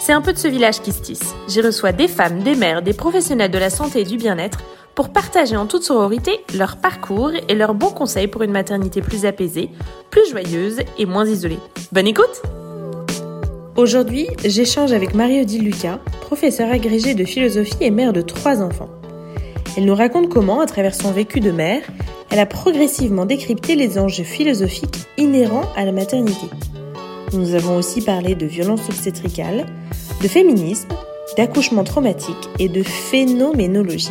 c'est un peu de ce village qui se tisse. J'y reçois des femmes, des mères, des professionnels de la santé et du bien-être pour partager en toute sororité leur parcours et leurs bons conseils pour une maternité plus apaisée, plus joyeuse et moins isolée. Bonne écoute Aujourd'hui, j'échange avec Marie-Odile Lucas, professeure agrégée de philosophie et mère de trois enfants. Elle nous raconte comment, à travers son vécu de mère, elle a progressivement décrypté les enjeux philosophiques inhérents à la maternité. Nous avons aussi parlé de violence obstétricale, de féminisme, d'accouchement traumatique et de phénoménologie.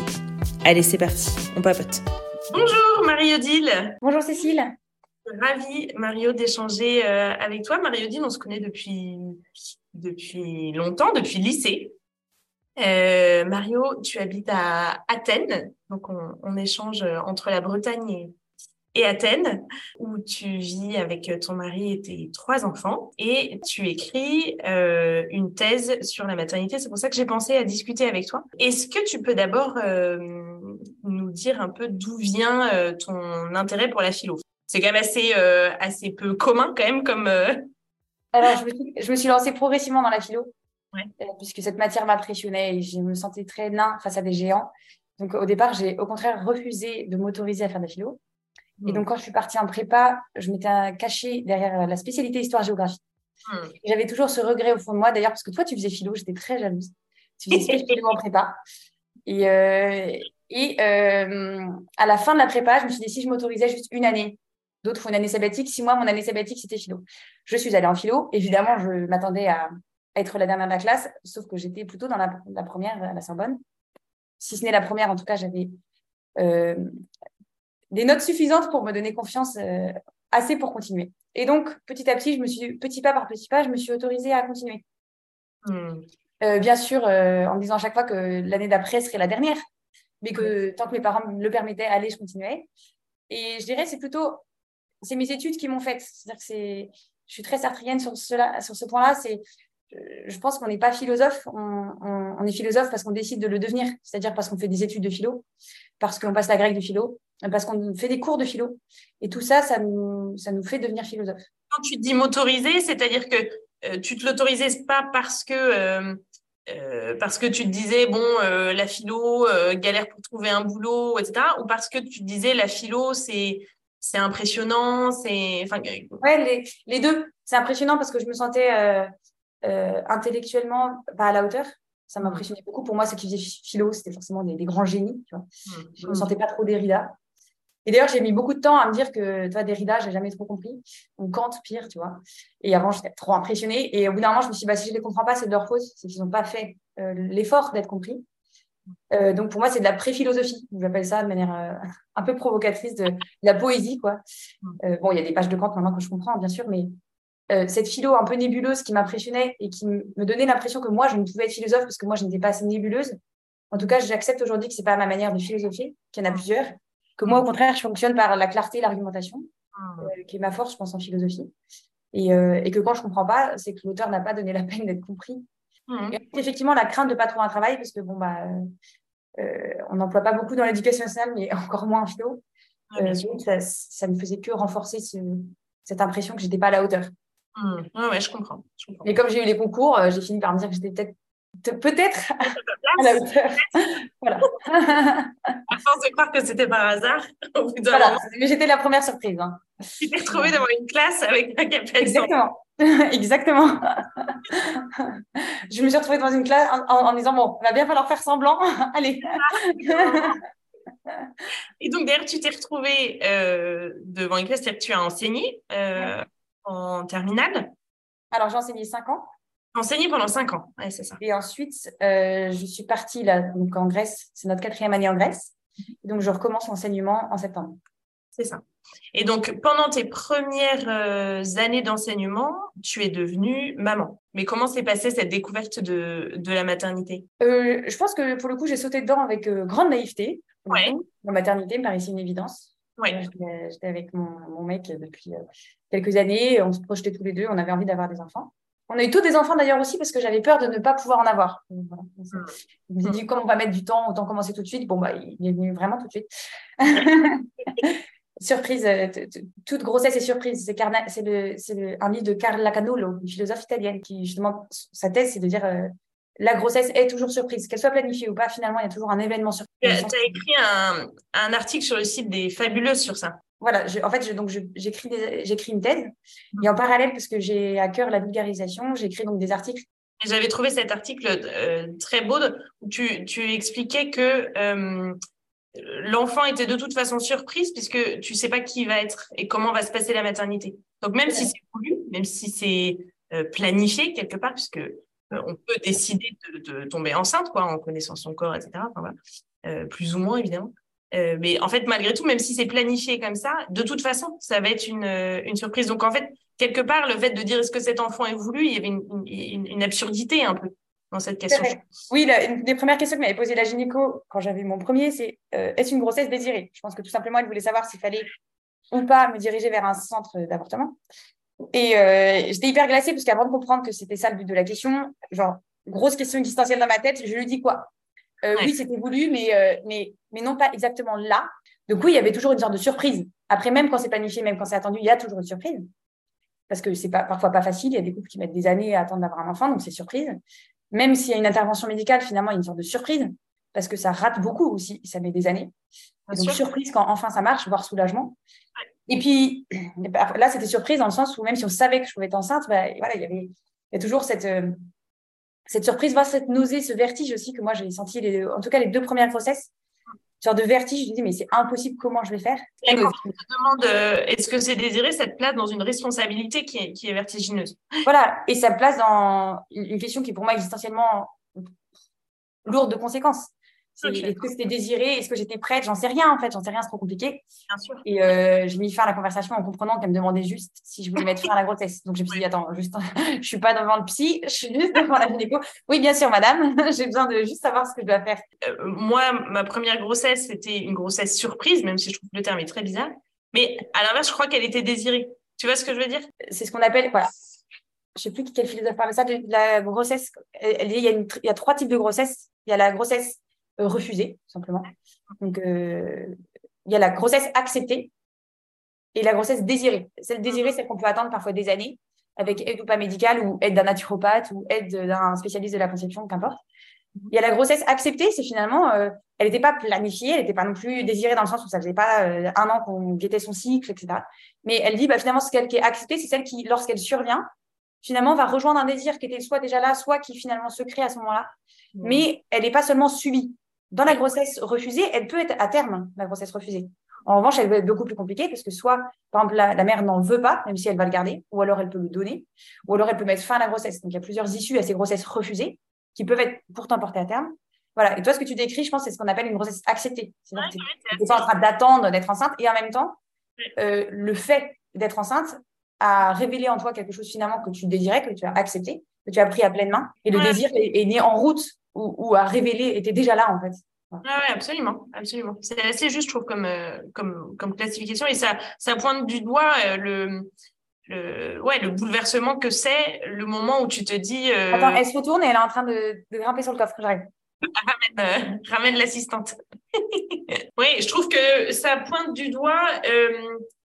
Allez, c'est parti, on papote. Bonjour Marie-Odile. Bonjour Cécile. Ravie, Mario, d'échanger euh, avec toi. Marie-Odile, on se connaît depuis, depuis longtemps, depuis le lycée. Euh, Mario, tu habites à Athènes, donc on, échange entre la Bretagne et, Athènes, où tu vis avec ton mari et tes trois enfants, et tu écris euh, une thèse sur la maternité. C'est pour ça que j'ai pensé à discuter avec toi. Est-ce que tu peux d'abord euh, nous dire un peu d'où vient ton intérêt pour la philo? C'est quand même assez, assez peu commun quand même comme... Alors, je me, suis, je me suis lancée progressivement dans la philo. Euh, puisque cette matière m'impressionnait et je me sentais très nain face à des géants. Donc au départ, j'ai au contraire refusé de m'autoriser à faire de la philo. Et hmm. donc quand je suis partie en prépa, je m'étais cachée derrière la spécialité histoire-géographie. Hmm. J'avais toujours ce regret au fond de moi, d'ailleurs, parce que toi, tu faisais philo, j'étais très jalouse. Tu faisais philo en prépa. Et, euh, et euh, à la fin de la prépa, je me suis dit, si je m'autorisais juste une année, d'autres font une année sabbatique. Six mois, mon année sabbatique, c'était philo. Je suis allée en philo. Évidemment, je m'attendais à, être la dernière de la classe, sauf que j'étais plutôt dans la, première à la Sorbonne. Si ce n'est la première, en tout cas, j'avais euh, des notes suffisantes pour me donner confiance euh, assez pour continuer. Et donc, petit à petit, je me suis, petit pas par petit pas, je me suis autorisée à continuer. Hmm. Euh, bien sûr, en me disant à chaque fois que l'année d'après serait la dernière, mais que tant que mes parents me le permettaient, allez, je continuais. Et je dirais, c'est plutôt, c'est mes études qui m'ont fait. C'est-à-dire que c'est, je suis très sartrienne sur, cela, sur ce point-là. C'est je pense qu'on n'est pas philosophe, on, est philosophe parce qu'on décide de le devenir, c'est-à-dire parce qu'on fait des études de philo, parce qu'on passe la grecque de philo, parce qu'on fait des cours de philo. Et tout ça, ça nous, ça nous fait devenir philosophe. Quand tu dis m'autoriser, c'est-à-dire que euh, tu te l'autorisais pas parce que, euh, euh, parce que tu te disais, bon, la philo, galère pour trouver un boulot, etc., ou parce que tu te disais, la philo, c'est c'est impressionnant, c'est... Enfin... Ouais, les, les deux. C'est impressionnant parce que je me sentais intellectuellement pas à la hauteur. Ça m'impressionnait beaucoup. Pour moi, ceux qui faisaient philo, c'était forcément des, grands génies. Tu vois. Mmh. Je ne me sentais pas trop Derrida. Et d'ailleurs, j'ai mis beaucoup de temps à me dire que, tu vois, Derrida, j'ai jamais trop compris. Ou Kant, pire, tu vois. Et avant, j'étais trop impressionnée. Et au bout d'un moment, je me suis dit, bah, si je ne les comprends pas, c'est de leur faute. C'est qu'ils n'ont pas fait euh, l'effort d'être compris. Euh, donc, pour moi, c'est de la pré-philosophie. J'appelle ça de manière un peu provocatrice de, de, la poésie, quoi. Mmh. bon, il y a des pages de Kant maintenant que je comprends, bien sûr, mais euh, cette philo un peu nébuleuse qui m'impressionnait et qui me donnait l'impression que moi, je ne pouvais être philosophe parce que moi, je n'étais pas assez nébuleuse. En tout cas, j'accepte aujourd'hui que c'est pas ma manière de philosopher, qu'il y en a plusieurs, que moi, au contraire, je fonctionne par la clarté et l'argumentation, ah. euh, qui est ma force, je pense, en philosophie. Et, euh, et que quand je comprends pas, c'est que l'auteur n'a pas donné la peine d'être compris. Mmh. effectivement, la crainte de pas trouver un travail, parce que bon, bah, on n'emploie pas beaucoup dans l'éducation nationale, mais encore moins en philo. Ah, ça, ça me faisait que renforcer cette impression que j'étais pas à la hauteur. Mmh. Ouais, je comprends, Et comme j'ai eu les concours, euh, j'ai fini par me dire que j'étais peut-être peut-être à la hauteur. voilà. À force de croire que c'était par hasard. voilà. Mais j'étais la première surprise. Hein. Tu t'es retrouvée devant une classe avec un capel. Exactement. Exactement. je me suis retrouvée devant une classe en, disant bon, il va bien falloir faire semblant. Allez. Et donc, d'ailleurs, tu t'es retrouvée euh, devant une classe, c'est-à-dire que tu as enseigné. Euh, en terminale Alors, j'ai enseigné 5 ans. Enseigné pendant 5 ans, ouais, c'est ça. Et ensuite, euh, je suis partie là, donc en Grèce. C'est notre quatrième année en Grèce. donc, je recommence l'enseignement en septembre. C'est ça. Et donc, pendant tes premières euh, années d'enseignement, tu es devenue maman. Mais comment s'est passée cette découverte de, de la maternité? Euh, Je pense que pour le coup, j'ai sauté dedans avec euh, grande naïveté. Ouais. La maternité me paraissait une évidence. Ouais. J'étais avec mon, mon, mec depuis quelques années. On se projetait tous les deux. On avait envie d'avoir des enfants. On a eu tous des enfants d'ailleurs aussi parce que j'avais peur de ne pas pouvoir en avoir. Voilà. Je me dit, comme on va mettre du temps, autant commencer tout de suite. Bon, bah, il est venu vraiment tout de suite. surprise, euh, toute grossesse est surprise. C'est le, un livre de Carla Canolo, une philosophe italienne, qui justement, sa thèse, c'est de dire euh, la grossesse est toujours surprise. Qu'elle soit planifiée ou pas, finalement, il y a toujours un événement surprise. Tu as écrit un, un, article sur le site des Fabuleuses sur ça voilà, en fait, donc j'écris j'écris une thèse et en parallèle, parce que j'ai à cœur la vulgarisation, j'écris donc des articles. J'avais trouvé cet article euh, très beau où tu, tu expliquais que euh, l'enfant était de toute façon surprise puisque tu sais pas qui va être et comment va se passer la maternité. Donc même si c'est voulu, même si c'est euh, planifié quelque part, puisque on peut décider de, tomber enceinte, quoi, en connaissant son corps, etc. Enfin, voilà. plus ou moins évidemment. Euh, mais en fait, malgré tout, même si c'est planifié comme ça, de toute façon, ça va être une, euh, une surprise. Donc, en fait, quelque part, le fait de dire est-ce que cet enfant est voulu, il y avait une, absurdité un peu dans cette question. Oui, une des premières questions que m'avait posée la gynéco quand j'avais mon premier, c'est euh, est-ce une grossesse désirée? Je pense que tout simplement, elle voulait savoir s'il fallait ou pas me diriger vers un centre d'avortement. Et j'étais hyper glacée parce qu'avant de comprendre que c'était ça le but de la question, genre, grosse question existentielle dans ma tête, je lui dis quoi? Euh, oui, c'était voulu, mais, euh, mais, mais non pas exactement là. Donc oui, il y avait toujours une sorte de surprise. Après, même quand c'est planifié, même quand c'est attendu, il y a toujours une surprise. Parce que c'est pas, parfois pas facile. Il y a des couples qui mettent des années à attendre d'avoir un enfant, donc c'est surprise. Même s'il y a une intervention médicale, finalement, il y a une sorte de surprise. Parce que ça rate beaucoup aussi, ça met des années. donc surprise quand enfin ça marche, voire soulagement. Et puis là, c'était surprise dans le sens où même si on savait que je pouvais être enceinte, bah, voilà, il y avait il y a toujours cette, euh, cette surprise, voir cette nausée, ce vertige aussi que moi j'ai senti, les, en tout cas les deux premières grossesses, genre de vertige, je me dis mais c'est impossible, comment je vais faire? Et quand on te demande euh, est-ce que c'est désiré, ça te place dans une responsabilité qui est, qui est vertigineuse? Voilà, et ça me place dans une question qui est pour moi existentiellement lourde de conséquences. Est-ce que c'était désiré Est-ce que j'étais prête J'en sais rien en fait, j'en sais rien, c'est trop compliqué. Bien sûr. Et euh, j'ai mis fin à la conversation en comprenant qu'elle me demandait juste si je voulais mettre fin à la grossesse. Donc je me suis dit, attends, juste, je suis pas devant le psy, je suis juste devant la gynéco. Oui, bien sûr, madame, j'ai besoin de juste savoir ce que je dois faire. Euh, moi, ma première grossesse, c'était une grossesse surprise, même si je trouve que le terme est très bizarre. Mais à l'inverse, je crois qu'elle était désirée. Tu vois ce que je veux dire? C'est ce qu'on appelle, voilà. Je sais plus quel philosophe parle de ça, de la grossesse. Il y, a il y a trois types de grossesse. Il y a la grossesse refusée, simplement. Donc, euh, il y a la grossesse acceptée et la grossesse désirée. Celle désirée, c'est qu'on peut attendre parfois des années avec aide ou pas médicale ou aide d'un naturopathe ou aide d'un spécialiste de la conception, qu'importe. Il y a la grossesse acceptée, c'est finalement, euh, elle n'était pas planifiée, elle n'était pas non plus désirée dans le sens où ça faisait pas un an qu'on guettait son cycle, etc. Mais elle dit, bah, finalement, ce qui est acceptée, c'est celle qui, lorsqu'elle survient, finalement, va rejoindre un désir qui était soit déjà là, soit qui finalement se crée à ce moment-là. Mais elle n'est pas seulement subie. Dans la grossesse refusée, elle peut être à terme, la grossesse refusée. En revanche, elle peut être beaucoup plus compliquée parce que soit, par exemple, la, mère n'en veut pas, même si elle va le garder, ou alors elle peut le donner, ou alors elle peut mettre fin à la grossesse. Donc, il y a plusieurs issues à ces grossesses refusées qui peuvent être pourtant portées à terme. Voilà. Et toi, ce que tu décris, je pense, c'est ce qu'on appelle une grossesse acceptée. C'est-à-dire que tu pas en train d'attendre d'être enceinte et en même temps, euh, le fait d'être enceinte a révélé en toi quelque chose finalement que tu désirais, que tu as accepté, que tu as pris à pleine main. Et le désir est, est né en route ou, à révéler était déjà là en fait. Ah oui, absolument, absolument. C'est assez juste, je trouve, comme, euh, comme, comme classification. Et ça, ça pointe du doigt euh, le, le, ouais, le bouleversement que c'est le moment où tu te dis. Euh, Attends, elle se retourne et elle est en train de, de grimper sur le coffre. J'arrive. ramène, ramène l'assistante. oui, je trouve que ça pointe du doigt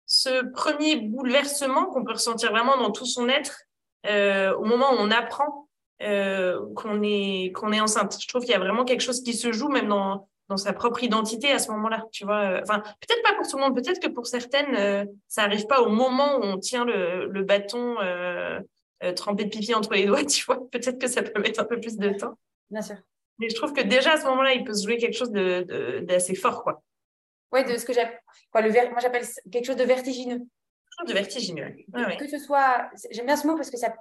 ce premier bouleversement qu'on peut ressentir vraiment dans tout son être au moment où on apprend euh, qu'on est qu'on est enceinte. Je trouve qu'il y a vraiment quelque chose qui se joue même dans dans sa propre identité à ce moment-là, tu vois. Enfin, peut-être pas pour tout le monde, peut-être que pour certaines, euh, ça arrive pas au moment où on tient le, le bâton euh, euh, trempé de pipi entre les doigts, tu vois. Peut-être que ça peut mettre un peu plus de temps. Bien sûr. Mais je trouve que déjà à ce moment-là, il peut se jouer quelque chose de d'assez fort, quoi. Oui, de ce que j'appelle, le ver... moi j'appelle quelque chose de vertigineux. De vertigineux. Ouais, que ce soit, j'aime bien ce mot parce que ça,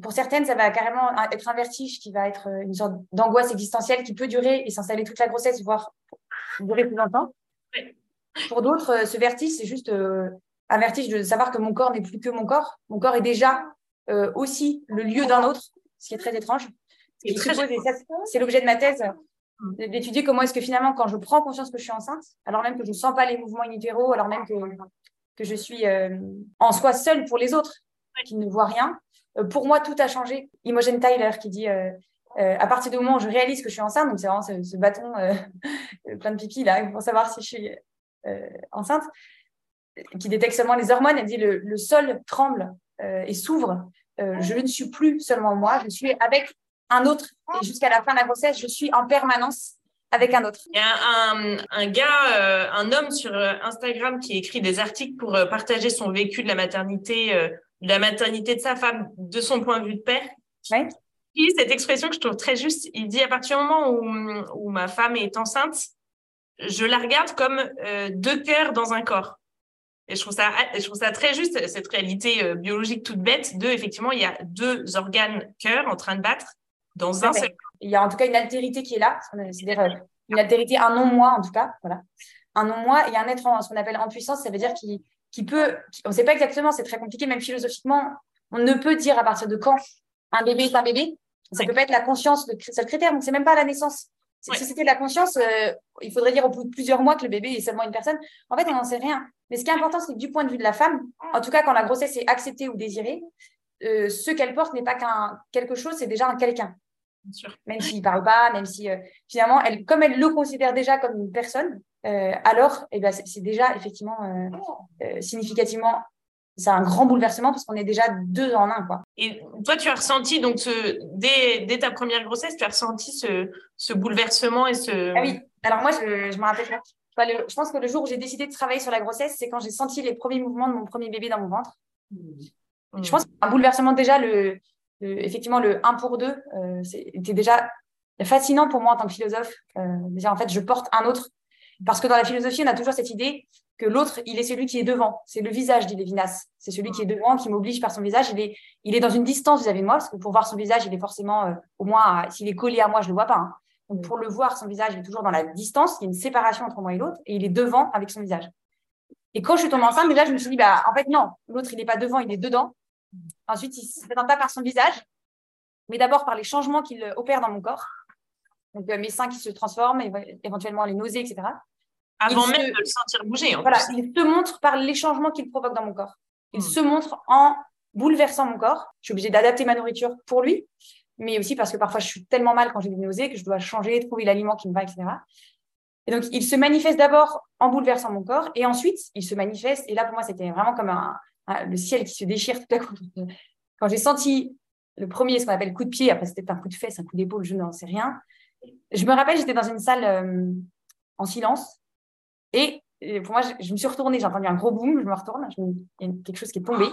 pour certaines, ça va carrément être un vertige qui va être euh, une sorte d'angoisse existentielle qui peut durer et s'installer toute la grossesse, voire durer plus longtemps. Pour d'autres, euh, ce vertige, c'est juste euh, un vertige de savoir que mon corps n'est plus que mon corps. Mon corps est déjà aussi le lieu d'un autre, ce qui est très étrange. C'est l'objet de ma thèse, mm. d'étudier comment est-ce que finalement, quand je prends conscience que je suis enceinte, alors même que je ne sens pas les mouvements inutéraux, alors même que, que je suis en soi seule pour les autres, qui ne voient rien, pour moi, tout a changé. Imogen Tyler qui dit euh, à partir du moment où je réalise que je suis enceinte, donc c'est vraiment ce, bâton euh, plein de pipi là pour savoir si je suis euh, enceinte, qui détecte seulement les hormones, elle dit le, le sol tremble et s'ouvre. je ne suis plus seulement moi, je suis avec un autre. Et jusqu'à la fin de la grossesse, je suis en permanence avec un autre. Il y a un, un gars, un homme sur Instagram qui écrit des articles pour partager son vécu de la maternité, la maternité de sa femme, de son point de vue de père. Ouais cette expression que je trouve très juste. Il dit à partir du moment où, où ma femme est enceinte, je la regarde comme euh, deux cœurs dans un corps. Et je trouve ça, je trouve ça très juste, cette réalité euh, biologique toute bête de, effectivement, il y a deux organes cœurs en train de battre dans un seul corps. Il y a en tout cas une altérité qui est là, c'est-à-dire euh, une altérité, un non-moi en tout cas, voilà. Un non-moi et un être en ce qu'on appelle en puissance, ça veut dire qu'il qui peut, on ne sait pas exactement, c'est très compliqué, même philosophiquement, on ne peut dire à partir de quand un bébé est un bébé, ça ne peut pas être la conscience le seul critère, donc c'est même pas la naissance. Si c'était la conscience, euh, il faudrait dire au bout de plusieurs mois que le bébé est seulement une personne. En fait, on n'en sait rien. Mais ce qui est important, c'est que du point de vue de la femme, en tout cas quand la grossesse est acceptée ou désirée, euh, ce qu'elle porte n'est pas qu'un quelque chose, c'est déjà un quelqu'un. Même s'il ne parle pas, même si euh, finalement, elle, comme elle le considère déjà comme une personne, alors eh ben, c'est déjà effectivement significativement c'est un grand bouleversement parce qu'on est déjà deux en un. Quoi. Et toi, tu as ressenti, donc, ce, dès, dès, ta première grossesse, tu as ressenti ce, ce bouleversement et ce. Ah oui, alors moi, je, je me rappelle pas. je pense que le jour où j'ai décidé de travailler sur la grossesse, c'est quand j'ai senti les premiers mouvements de mon premier bébé dans mon ventre. Mmh. Je pense un bouleversement déjà, le, effectivement, le 1 pour 2, euh, c'était déjà fascinant pour moi en tant que philosophe. Euh, déjà, en fait, je porte un autre. Parce que dans la philosophie, on a toujours cette idée que l'autre, il est celui qui est devant. C'est le visage, dit Lévinas. C'est celui qui est devant, qui m'oblige par son visage. Il est, il est dans une distance vis-à-vis de moi, parce que pour voir son visage, il est forcément, euh, au moins, s'il est collé à moi, je ne le vois pas. Hein. Donc, pour le voir, son visage, il est toujours dans la distance. Il y a une séparation entre moi et l'autre, et il est devant avec son visage. Et quand je suis tombée enceinte, déjà, je me suis dit, bah, en fait, non, l'autre, il n'est pas devant, il est dedans. Ensuite, il ne se présente pas par son visage, mais d'abord par les changements qu'il opère dans mon corps. Donc, mes seins qui se transforment, éventuellement les nausées, etc. Avant même de le sentir bouger. voilà, il se montre par les changements qu'il provoque dans mon corps. Il hmm. se montre en bouleversant mon corps. Je suis obligée d'adapter ma nourriture pour lui, mais aussi parce que parfois je suis tellement mal quand j'ai des nausées que je dois changer, trouver l'aliment qui me va, etc. Et donc, il se manifeste d'abord en bouleversant mon corps, et ensuite, il se manifeste. Et là, pour moi, c'était vraiment comme un, le ciel qui se déchire tout à coup. Quand j'ai senti le premier, ce qu'on appelle coup de pied, après c'était un coup de fesse, un coup d'épaule, je n'en sais rien. Je me rappelle, j'étais dans une salle euh, en silence, et, pour moi, je, me suis retournée, j'ai entendu un gros boom, je me retourne, il y a quelque chose qui est tombé.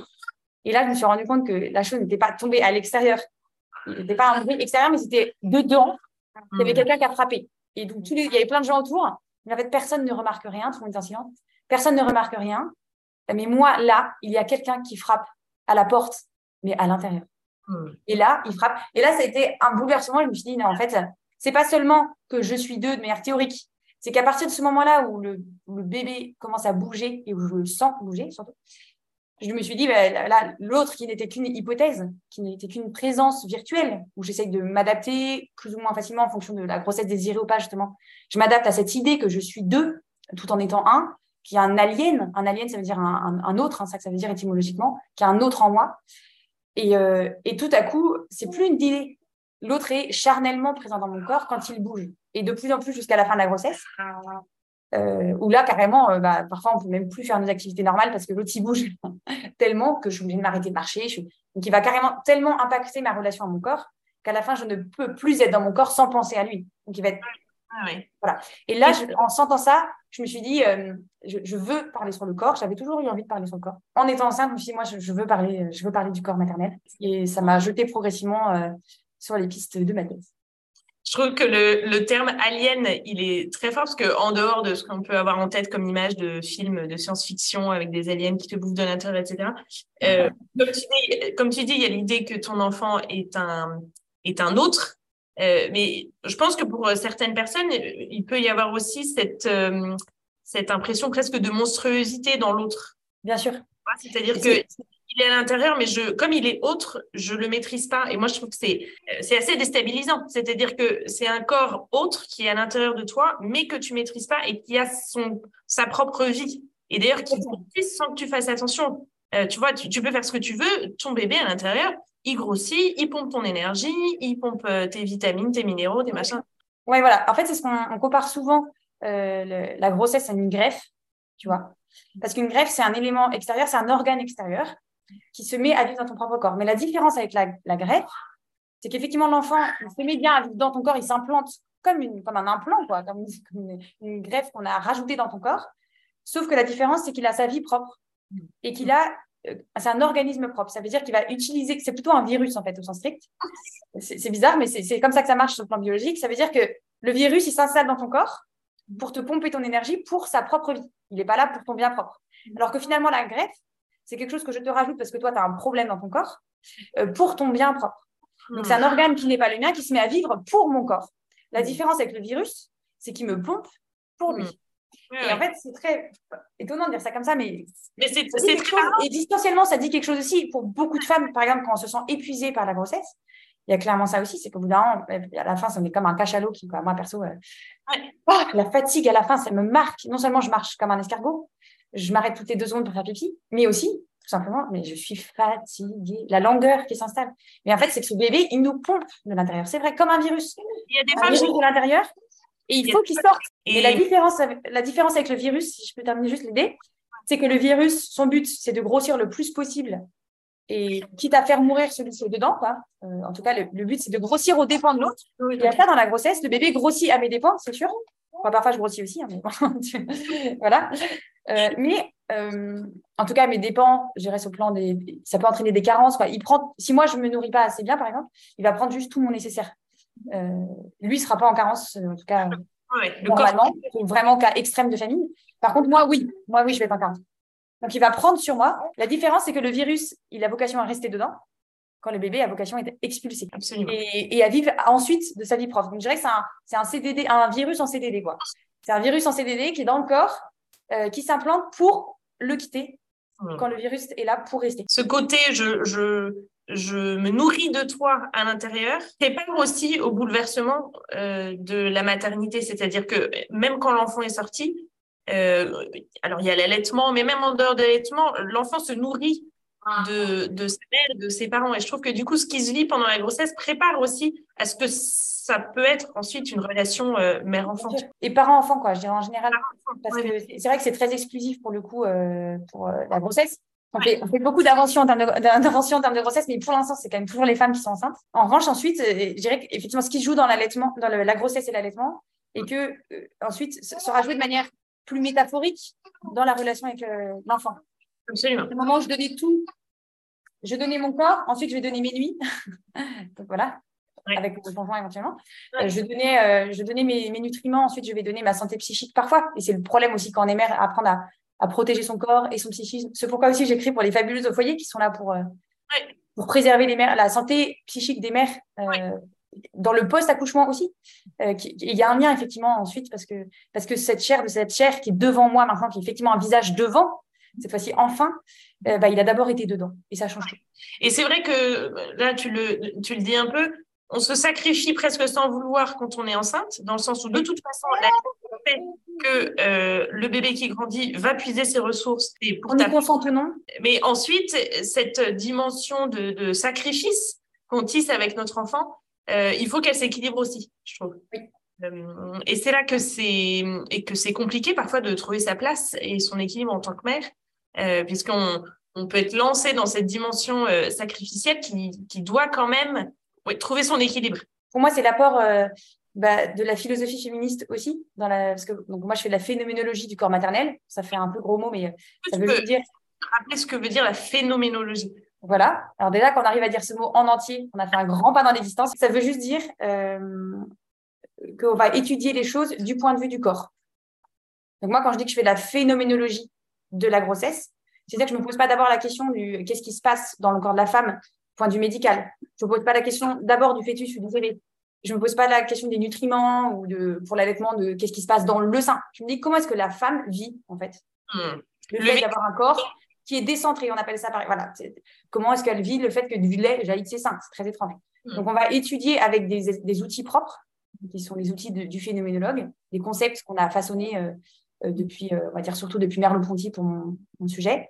Et là, je me suis rendu compte que la chose n'était pas tombée à l'extérieur. Il n'était pas un bruit extérieur, mais c'était dedans. Il y avait hmm. quelqu'un qui a frappé. Et donc, il y avait plein de gens autour. Mais en fait, personne ne remarque rien. Tout le monde est en silence. Personne ne remarque rien. Mais moi, là, il y a quelqu'un qui frappe à la porte, mais à l'intérieur. Hmm. Et là, il frappe. Et là, ça a été un bouleversement. Je me suis dit, non, en fait, c'est pas seulement que je suis deux de manière théorique, c'est qu'à partir de ce moment-là où le, bébé commence à bouger et où je le sens bouger, surtout, je me suis dit, bah, là, l'autre qui n'était qu'une hypothèse, qui n'était qu'une présence virtuelle, où j'essaye de m'adapter plus ou moins facilement en fonction de la grossesse désirée ou pas, justement. Je m'adapte à cette idée que je suis deux, tout en étant un, qui a un alien. Un alien, ça veut dire un, autre, hein, ça que ça veut dire étymologiquement, qui a un autre en moi. Et, euh, et tout à coup, c'est plus une idée. L'autre est charnellement présent dans mon corps quand il bouge et de plus en plus jusqu'à la fin de la grossesse. Euh, où là, carrément, euh, bah, parfois, on peut même plus faire nos activités normales parce que l'autre, il bouge tellement que je suis obligée de m'arrêter de marcher. Donc, il va carrément tellement impacter ma relation à mon corps qu'à la fin, je ne peux plus être dans mon corps sans penser à lui. Donc, il va être... Ah voilà. Et là, en sentant ça, je me suis dit, euh, je, veux parler sur le corps. J'avais toujours eu envie de parler sur le corps. En étant enceinte, je me suis dit, moi, je, veux, parler, je veux parler du corps maternel. Et ça m'a jeté progressivement sur les pistes de ma thèse je trouve que le, le, terme alien, il est très fort parce que en dehors de ce qu'on peut avoir en tête comme image de films de science-fiction avec des aliens qui te bouffent de l'intérieur, etc. Euh, comme, tu dis, comme tu dis, il y a l'idée que ton enfant est un, est un autre. Euh, mais je pense que pour certaines personnes, il peut y avoir aussi cette, euh, cette impression presque de monstruosité dans l'autre. Bien sûr. C'est-à-dire que il est à l'intérieur, mais je, comme il est autre, je le maîtrise pas. Et moi, je trouve que c'est, c'est assez déstabilisant. C'est-à-dire que c'est un corps autre qui est à l'intérieur de toi, mais que tu maîtrises pas et qui a son, sa propre vie. Et d'ailleurs, qui grossit sans que tu fasses attention. Euh, tu vois, tu, peux faire ce que tu veux. Ton bébé à l'intérieur, il grossit, il pompe ton énergie, il pompe euh, tes vitamines, tes minéraux, des machins. Ouais, voilà. En fait, c'est ce qu'on compare souvent euh, la grossesse à une greffe, tu vois. Parce qu'une greffe, c'est un élément extérieur, c'est un organe extérieur qui se met à vivre dans ton propre corps. Mais la différence avec la, greffe, c'est qu'effectivement, l'enfant, il se met bien à vivre dans ton corps, il s'implante comme, une, comme un implant, quoi, comme, une, greffe qu'on a rajoutée dans ton corps. Sauf que la différence, c'est qu'il a sa vie propre et qu'il a. Euh, c'est un organisme propre. Ça veut dire qu'il va utiliser. C'est plutôt un virus, en fait, au sens strict. C'est bizarre, mais c'est comme ça que ça marche sur le plan biologique. Ça veut dire que le virus, il s'installe dans ton corps pour te pomper ton énergie pour sa propre vie. Il n'est pas là pour ton bien propre. Alors que finalement, la greffe, c'est quelque chose que je te rajoute parce que toi, tu as un problème dans ton corps euh, pour ton bien propre. Donc, c'est un hmm. organe qui n'est pas le mien qui se met à vivre pour mon corps. La hmm. différence avec le virus, c'est qu'il me pompe pour lui. Hmm. et en fait, c'est très étonnant de dire ça comme ça, mais, mais c'est quelque chose. Et distanciellement, ça dit quelque chose aussi pour beaucoup de femmes, par exemple, quand on se sent épuisée par la grossesse. Il y a clairement ça aussi, c'est qu'au bout d'un moment, à la fin, ça met comme un cachalot qui, quoi. Moi, perso, euh, oh, la fatigue à la fin, ça me marque. Non seulement je marche comme un escargot, je m'arrête toutes les deux secondes pour faire pipi, mais aussi, tout simplement, mais je suis fatiguée. La langueur qui s'installe. Mais en fait, c'est que ce bébé, il nous pompe de l'intérieur. C'est vrai, comme un virus. Il y a des virus de l'intérieur et il faut qu'il sorte. Et... la différence, la différence avec le virus, si je peux terminer juste l'idée, c'est que le virus, son but, c'est de grossir le plus possible et quitte à faire mourir celui qui est dedans, quoi. Euh, en tout cas, le, but, c'est de grossir aux dépens de l'autre. Il y a ça dans la grossesse. Le bébé grossit à mes dépens, c'est sûr. Parfois, je grossis aussi, hein, mais voilà. Euh, mais euh, en tout cas, mes dépens, je dirais, au plan des. Ça peut entraîner des carences. Quoi. Il prend, si moi, je ne me nourris pas assez bien, par exemple, il va prendre juste tout mon nécessaire. Euh, lui, il ne sera pas en carence, en tout cas, normalement. Vraiment cas extrême de famille. Par contre, moi, oui. Moi, oui, je vais être en carence. Donc, il va prendre sur moi. La différence, c'est que le virus, il a vocation à rester dedans quand le bébé a vocation à être expulsé et, à vivre ensuite de sa vie propre. Donc, je dirais que c'est un, un, CDD, un virus en CDD. quoi. C'est un virus en CDD qui est dans le corps euh, qui s'implante pour le quitter hmm. quand le virus est là pour rester. Ce côté, je, je, je me nourris de toi à l'intérieur, prépare aussi au bouleversement euh, de la maternité. C'est-à-dire que même quand l'enfant est sorti, euh, alors il y a l'allaitement, mais même en dehors de l'allaitement, l'enfant se nourrit de, de sa mère, de ses parents. Et je trouve que du coup, ce qui se vit pendant la grossesse prépare aussi à ce que ça peut être ensuite une relation euh, mère-enfant. Et parent-enfant, quoi, je dirais en général. Parce que c'est vrai que c'est très exclusif pour le coup euh, pour euh, la grossesse. On fait, on fait, beaucoup d'inventions en termes de, grossesse, mais pour l'instant, c'est quand même toujours les femmes qui sont enceintes. En revanche, ensuite, je dirais qu'effectivement, ce qui joue dans l'allaitement, dans la grossesse et l'allaitement, et que ensuite sera joué de manière plus métaphorique dans la relation avec l'enfant. Absolument. Au moment où je donnais tout, je donnais mon corps, ensuite je vais donner mes nuits. Donc voilà, avec mon conjoint éventuellement. Euh, je donnais, euh, je donnais mes, nutriments, ensuite je vais donner ma santé psychique parfois. Et c'est le problème aussi quand on est mère, apprendre à, protéger son corps et son psychisme. C'est pourquoi aussi j'écris pour les fabuleuses au foyer qui sont là pour, euh, pour préserver les mères, la santé psychique des mères. Dans le post-accouchement aussi, il y a un lien effectivement ensuite parce que, parce que cette chair de cette chair qui est devant moi maintenant, qui est effectivement un visage devant, cette fois-ci enfin, bah, il a d'abord été dedans et ça change tout. Et c'est vrai que là, tu le, tu le dis un peu, on se sacrifie presque sans vouloir quand on est enceinte, dans le sens où de toute façon, la fait que euh, le bébé qui grandit va puiser ses ressources. Et pour on ta... est non Mais ensuite, cette dimension de, sacrifice qu'on tisse avec notre enfant, euh, il faut qu'elle s'équilibre aussi, je trouve. Euh, et c'est là que c'est et que c'est compliqué parfois de trouver sa place et son équilibre en tant que mère, puisqu'on on peut être lancé dans cette dimension sacrificielle qui, qui doit quand même trouver son équilibre. Pour moi, c'est l'apport euh, bah, de la philosophie féministe aussi. Dans la, parce que donc, moi, je fais de la phénoménologie du corps maternel. Ça fait un peu gros mot, mais euh, ça veut dire. Rappeler ce que veut dire la phénoménologie? Voilà. Alors, déjà, quand on arrive à dire ce mot en entier, on a fait un grand pas dans l'existence. Ça veut juste dire euh, qu'on va étudier les choses du point de vue du corps. Donc, moi, quand je dis que je fais de la phénoménologie de la grossesse, c'est-à-dire que je ne me pose pas d'abord la question du qu'est-ce qui se passe dans le corps de la femme point vue médical. Je ne pose pas la question d'abord du fœtus ou du bébé. Je ne me pose pas la question des nutriments ou de, pour l'allaitement de qu'est-ce qui se passe dans le sein. Je me dis comment est-ce que la femme vit, en fait? Hmm. Le fait d'avoir un corps qui est décentrée. On appelle ça par voilà. Comment est-ce qu'elle vit le fait que du lait jaillit de ses seins C'est très étrange. Hmm. Donc on va étudier avec des, outils propres, qui sont les outils du phénoménologue, des concepts qu'on a façonnés euh, depuis, euh, on va dire surtout depuis Merleau-Ponty pour mon, sujet,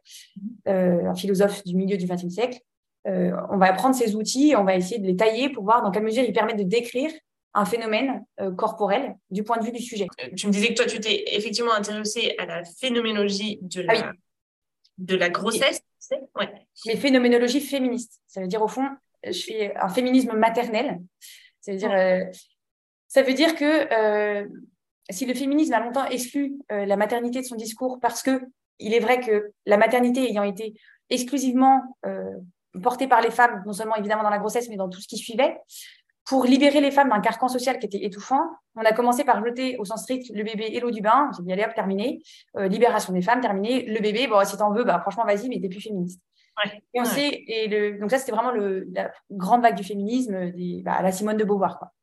un philosophe du milieu du XXe siècle. on va prendre ces outils, on va essayer de les tailler pour voir dans quelle mesure ils permettent de décrire un phénomène corporel du point de vue du sujet. Tu me disais que toi, tu t'es effectivement intéressée à la phénoménologie de la, ah de la grossesse. Ouais. Mais phénoménologie féministe. Ça veut dire, au fond, je fais un féminisme maternel. Ça veut dire, euh, ça veut dire que euh, si le féminisme a longtemps exclu euh, la maternité de son discours parce que il est vrai que la maternité ayant été exclusivement portée par les femmes, non seulement évidemment dans la grossesse, mais dans tout ce qui suivait, pour libérer les femmes d'un carcan social qui était étouffant, on a commencé par jeter au sens strict le bébé et l'eau du bain. J'ai dit, allez hop, terminé. Euh, libération des femmes, terminé. Le bébé, bon, si t'en veux, bah, franchement, vas-y, mais t'es plus féministe. et on sait, et le, donc ça, c'était vraiment le, la grande vague du féminisme, des, bah, la Simone de Beauvoir, quoi.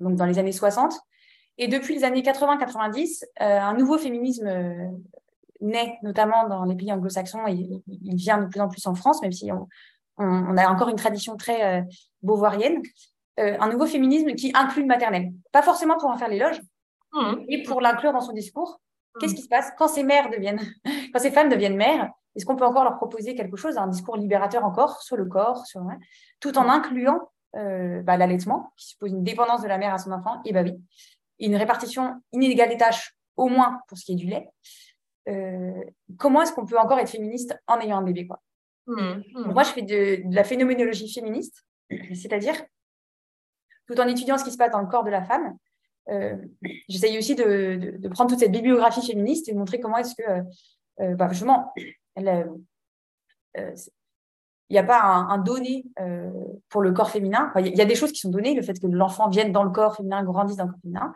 Donc, dans les années 60. Et depuis les années 80-90, euh, un nouveau féminisme euh, naît, notamment dans les pays anglo-saxons, et il vient de plus en plus en France, même si on, on, a encore une tradition très beauvoirienne. Euh, un nouveau féminisme qui inclut le maternel. Pas forcément pour en faire l'éloge, mmh. mais pour l'inclure dans son discours. Mmh. Qu'est-ce qui se passe quand ces mères deviennent, quand ces femmes deviennent mères Est-ce qu'on peut encore leur proposer quelque chose, un discours libérateur encore sur le corps, sur, tout en incluant euh, bah, l'allaitement, qui suppose une dépendance de la mère à son enfant, et bah oui, une répartition inégale des tâches, au moins pour ce qui est du lait. Euh, comment est-ce qu'on peut encore être féministe en ayant un bébé quoi? Moi, je fais de la phénoménologie féministe, c'est-à-dire tout en étudiant ce qui se passe dans le corps de la femme, euh, j'essaye aussi de, prendre toute cette bibliographie féministe et de montrer comment est-ce que, euh, euh, bah, justement, il n'y a pas un, donné pour le corps féminin. Il y, a des choses qui sont données, le fait que l'enfant vienne dans le corps féminin, grandisse dans le corps féminin.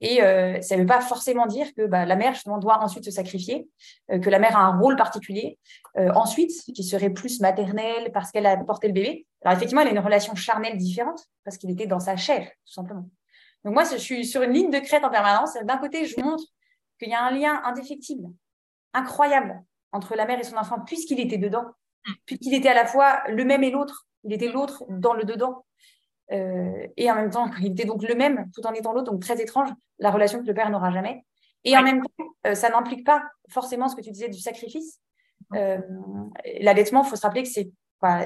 Et ça ne veut pas forcément dire que bah, la mère justement, doit ensuite se sacrifier, que la mère a un rôle particulier. ensuite, qui serait plus maternel parce qu'elle a porté le bébé. Alors effectivement, elle a une relation charnelle différente parce qu'il était dans sa chair, tout simplement. Donc moi, je suis sur une ligne de crête en permanence. D'un côté, je montre qu'il y a un lien indéfectible, incroyable entre la mère et son enfant, puisqu'il était dedans, puisqu'il était à la fois le même et l'autre. Il était l'autre dans le dedans. Euh, et en même temps, il était donc le même tout en étant l'autre, donc très étrange, la relation que le père n'aura jamais. Et en même temps, euh, ça n'implique pas forcément ce que tu disais du sacrifice. Euh, L'allaitement, il faut se rappeler que c'est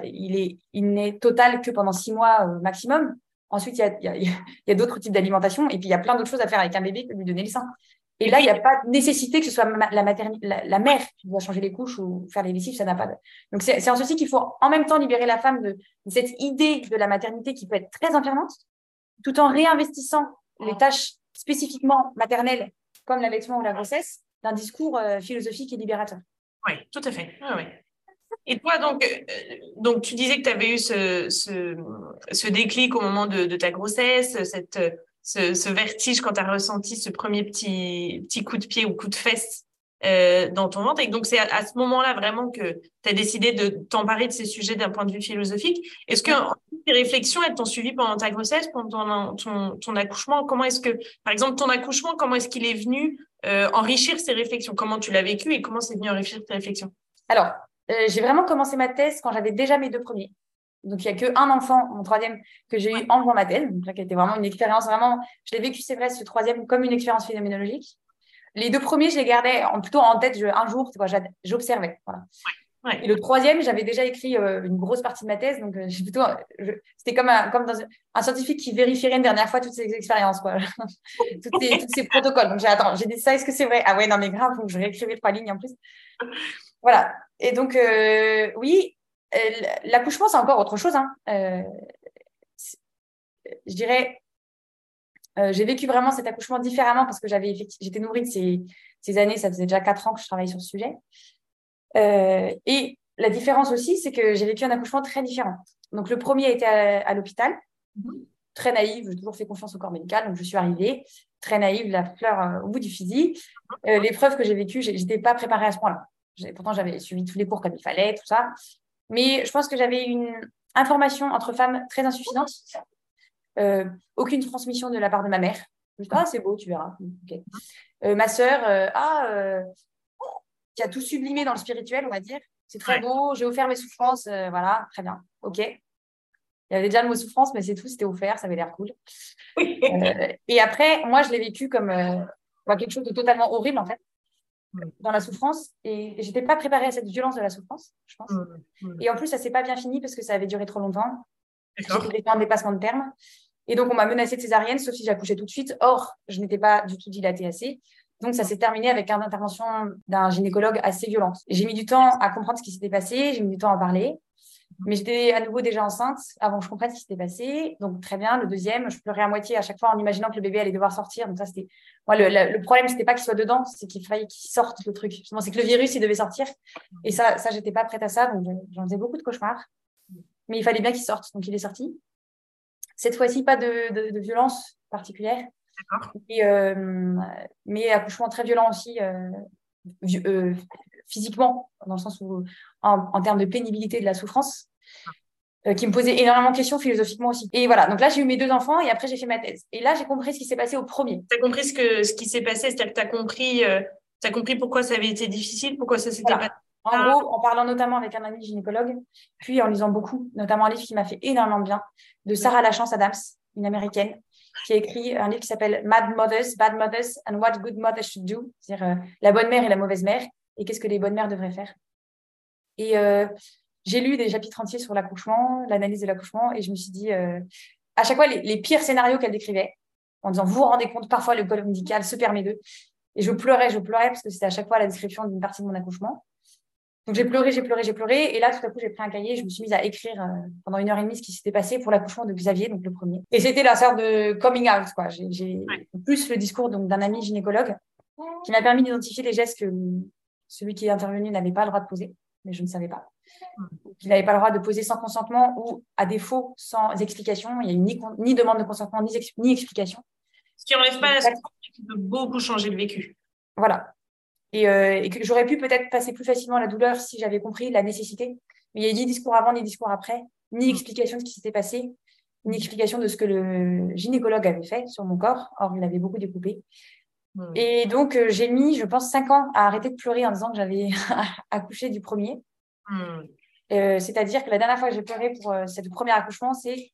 il est, il n'est total que pendant six mois euh, maximum. Ensuite, il y a, y a, d'autres types d'alimentation et puis il y a plein d'autres choses à faire avec un bébé que lui donner le sein. Et là, il n'y a pas de nécessité que ce soit la, mère qui doit changer les couches ou faire les lessives, ça n'a pas de... Donc, c'est en ceci qu'il faut en même temps libérer la femme de, cette idée de la maternité qui peut être très enfermante, tout en réinvestissant les tâches spécifiquement maternelles, comme l'allaitement ou la grossesse, d'un discours euh, philosophique et libérateur. Oui, tout à fait. Oui. Et toi, donc, euh, donc tu disais que tu avais eu ce, ce, ce, déclic au moment de, de ta grossesse, cette, ce, vertige quand tu as ressenti ce premier petit, petit coup de pied ou coup de fesse euh, dans ton ventre. Et donc, c'est à, ce moment-là vraiment que tu as décidé de t'emparer de ces sujets d'un point de vue philosophique. Est-ce que tes réflexions, elles t'ont suivi pendant ta grossesse, pendant ton, ton, accouchement? Comment est-ce que, par exemple, ton accouchement, comment est-ce qu'il est venu euh, enrichir ces réflexions? Comment tu l'as vécu et comment c'est venu enrichir tes réflexions? Alors, euh, j'ai vraiment commencé ma thèse quand j'avais déjà mes deux premiers. Donc, il n'y a qu'un enfant, mon troisième, que j'ai eu en thèse. Donc, là, qui était vraiment une expérience, vraiment, je l'ai vécu, c'est vrai, ce troisième, comme une expérience phénoménologique. Les deux premiers, je les gardais en, plutôt en tête un jour, j'observais. Voilà. Et le troisième, j'avais déjà écrit euh, une grosse partie de ma thèse, donc euh, plutôt, c'était comme, un, comme dans un, scientifique qui vérifierait une dernière fois toutes ses expériences, quoi, toutes, ces, tous ces protocoles. Donc j'ai attends, j'ai dit ça, est-ce que c'est vrai? Ah ouais, non mais grave, que je réécrivais trois lignes en plus. Voilà. Et donc, euh, oui, l'accouchement, c'est encore autre chose. Hein. Euh, je dirais, j'ai vécu vraiment cet accouchement différemment parce que j'avais j'étais nourrie de ces, ces, années, ça faisait déjà quatre ans que je travaillais sur ce sujet. et la différence aussi, c'est que j'ai vécu un accouchement très différent. Donc, le premier était à, l'hôpital, mhm. très naïve, j'ai toujours fait confiance au corps médical, donc je suis arrivée, très naïve, la fleur au bout du fusil. L'épreuve que j'ai vécue, j'étais pas préparée à ce point-là. Pourtant, j'avais suivi tous les cours comme il fallait, tout ça. Mais je pense que j'avais une information entre femmes très insuffisante. Euh, aucune transmission de la part de ma mère. Je me dis, ah, c'est beau, tu verras. Euh, ma sœur, euh, ah, qui a tout sublimé dans le spirituel, on va dire. C'est très beau, j'ai offert mes souffrances, voilà, très bien, ok. Il y avait déjà le mot souffrance, mais c'est tout, c'était offert, ça avait l'air cool. Et après, moi, je l'ai vécu comme quelque chose de totalement horrible, en fait, dans la souffrance. Et j'étais pas préparée à cette violence de la souffrance, je pense. Et en plus, ça s'est pas bien fini parce que ça avait duré trop longtemps. J'étais en dépassement de terme. Et donc, on m'a menacé de césarienne, sauf si j'accouchais tout de suite. Or, je n'étais pas du tout dilatée assez. Donc, ça s'est terminé avec une intervention d'un gynécologue assez violente. J'ai mis du temps à comprendre ce qui s'était passé, j'ai mis du temps à parler. Mais j'étais à nouveau déjà enceinte avant que je comprenne ce qui s'était passé. Donc, très bien. Le deuxième, je pleurais à moitié à chaque fois en imaginant que le bébé allait devoir sortir. Donc, ça, c'était. Moi, le, le, problème, c'était pas qu'il soit dedans, c'est qu'il fallait qu'il sorte le truc. C'est que le virus, il devait sortir. Et ça, ça j'étais pas prête à ça. Donc, j'en faisais beaucoup de cauchemars. Mais il fallait bien qu'il sorte. Donc, il est sorti. Cette fois-ci, pas de, de, violence particulière. Et, euh, mais accouchement très violent aussi, euh, euh, physiquement, dans le sens où, en, termes de pénibilité de la souffrance, qui me posait énormément de questions philosophiquement aussi. Et voilà, donc là, j'ai eu mes deux enfants et après, j'ai fait ma thèse. Et là, j'ai compris ce qui s'est passé au premier. Tu as compris ce, que, ce qui s'est passé, c'est-à-dire que tu as compris, as compris pourquoi ça avait été difficile, pourquoi ça s'était passé en ah. gros, en parlant notamment avec un ami gynécologue, puis en lisant beaucoup, notamment un livre qui m'a fait énormément bien, de Sarah Lachance Adams, une américaine, qui a écrit un livre qui s'appelle Mad Mothers, Bad Mothers and What Good Mothers Should Do, c'est-à-dire euh, la bonne mère et la mauvaise mère, et qu'est-ce que les bonnes mères devraient faire. Et euh, j'ai lu des chapitres entiers sur l'accouchement, l'analyse de l'accouchement, et je me suis dit, euh, à chaque fois, les, pires scénarios qu'elle décrivait, en disant, vous vous rendez compte, parfois le col médical se permet d'eux. Et je pleurais, je pleurais, parce que c'était à chaque fois la description d'une partie de mon accouchement. Donc j'ai pleuré, j'ai pleuré, j'ai pleuré. Et là, tout à coup, j'ai pris un cahier, je me suis mise à écrire euh, pendant une heure et demie ce qui s'était passé pour l'accouchement de Xavier, donc le premier. Et c'était la sorte de coming out, quoi. J'ai plus le discours d'un ami gynécologue qui m'a permis d'identifier les gestes que celui qui est intervenu n'avait pas le droit de poser, mais je ne savais pas. Il n'avait pas le droit de poser sans consentement ou, à défaut, sans explication. Il n'y a eu ni, ni, demande de consentement, ni, ni explication. Ce qui n'enlève pas la beaucoup changer le vécu. Voilà. Euh, et, que j'aurais pu peut-être passer plus facilement la douleur si j'avais compris la nécessité. Mais il y a ni discours avant, ni discours après, ni mm. explication de ce qui s'était passé, ni explication de ce que le gynécologue avait fait sur mon corps. Or, il avait beaucoup découpé. Et donc, euh, j'ai mis, je pense, cinq ans à arrêter de pleurer en disant que j'avais accouché du premier. Mm. Euh, c'est-à-dire que la dernière fois que j'ai pleuré pour cette premier accouchement, c'est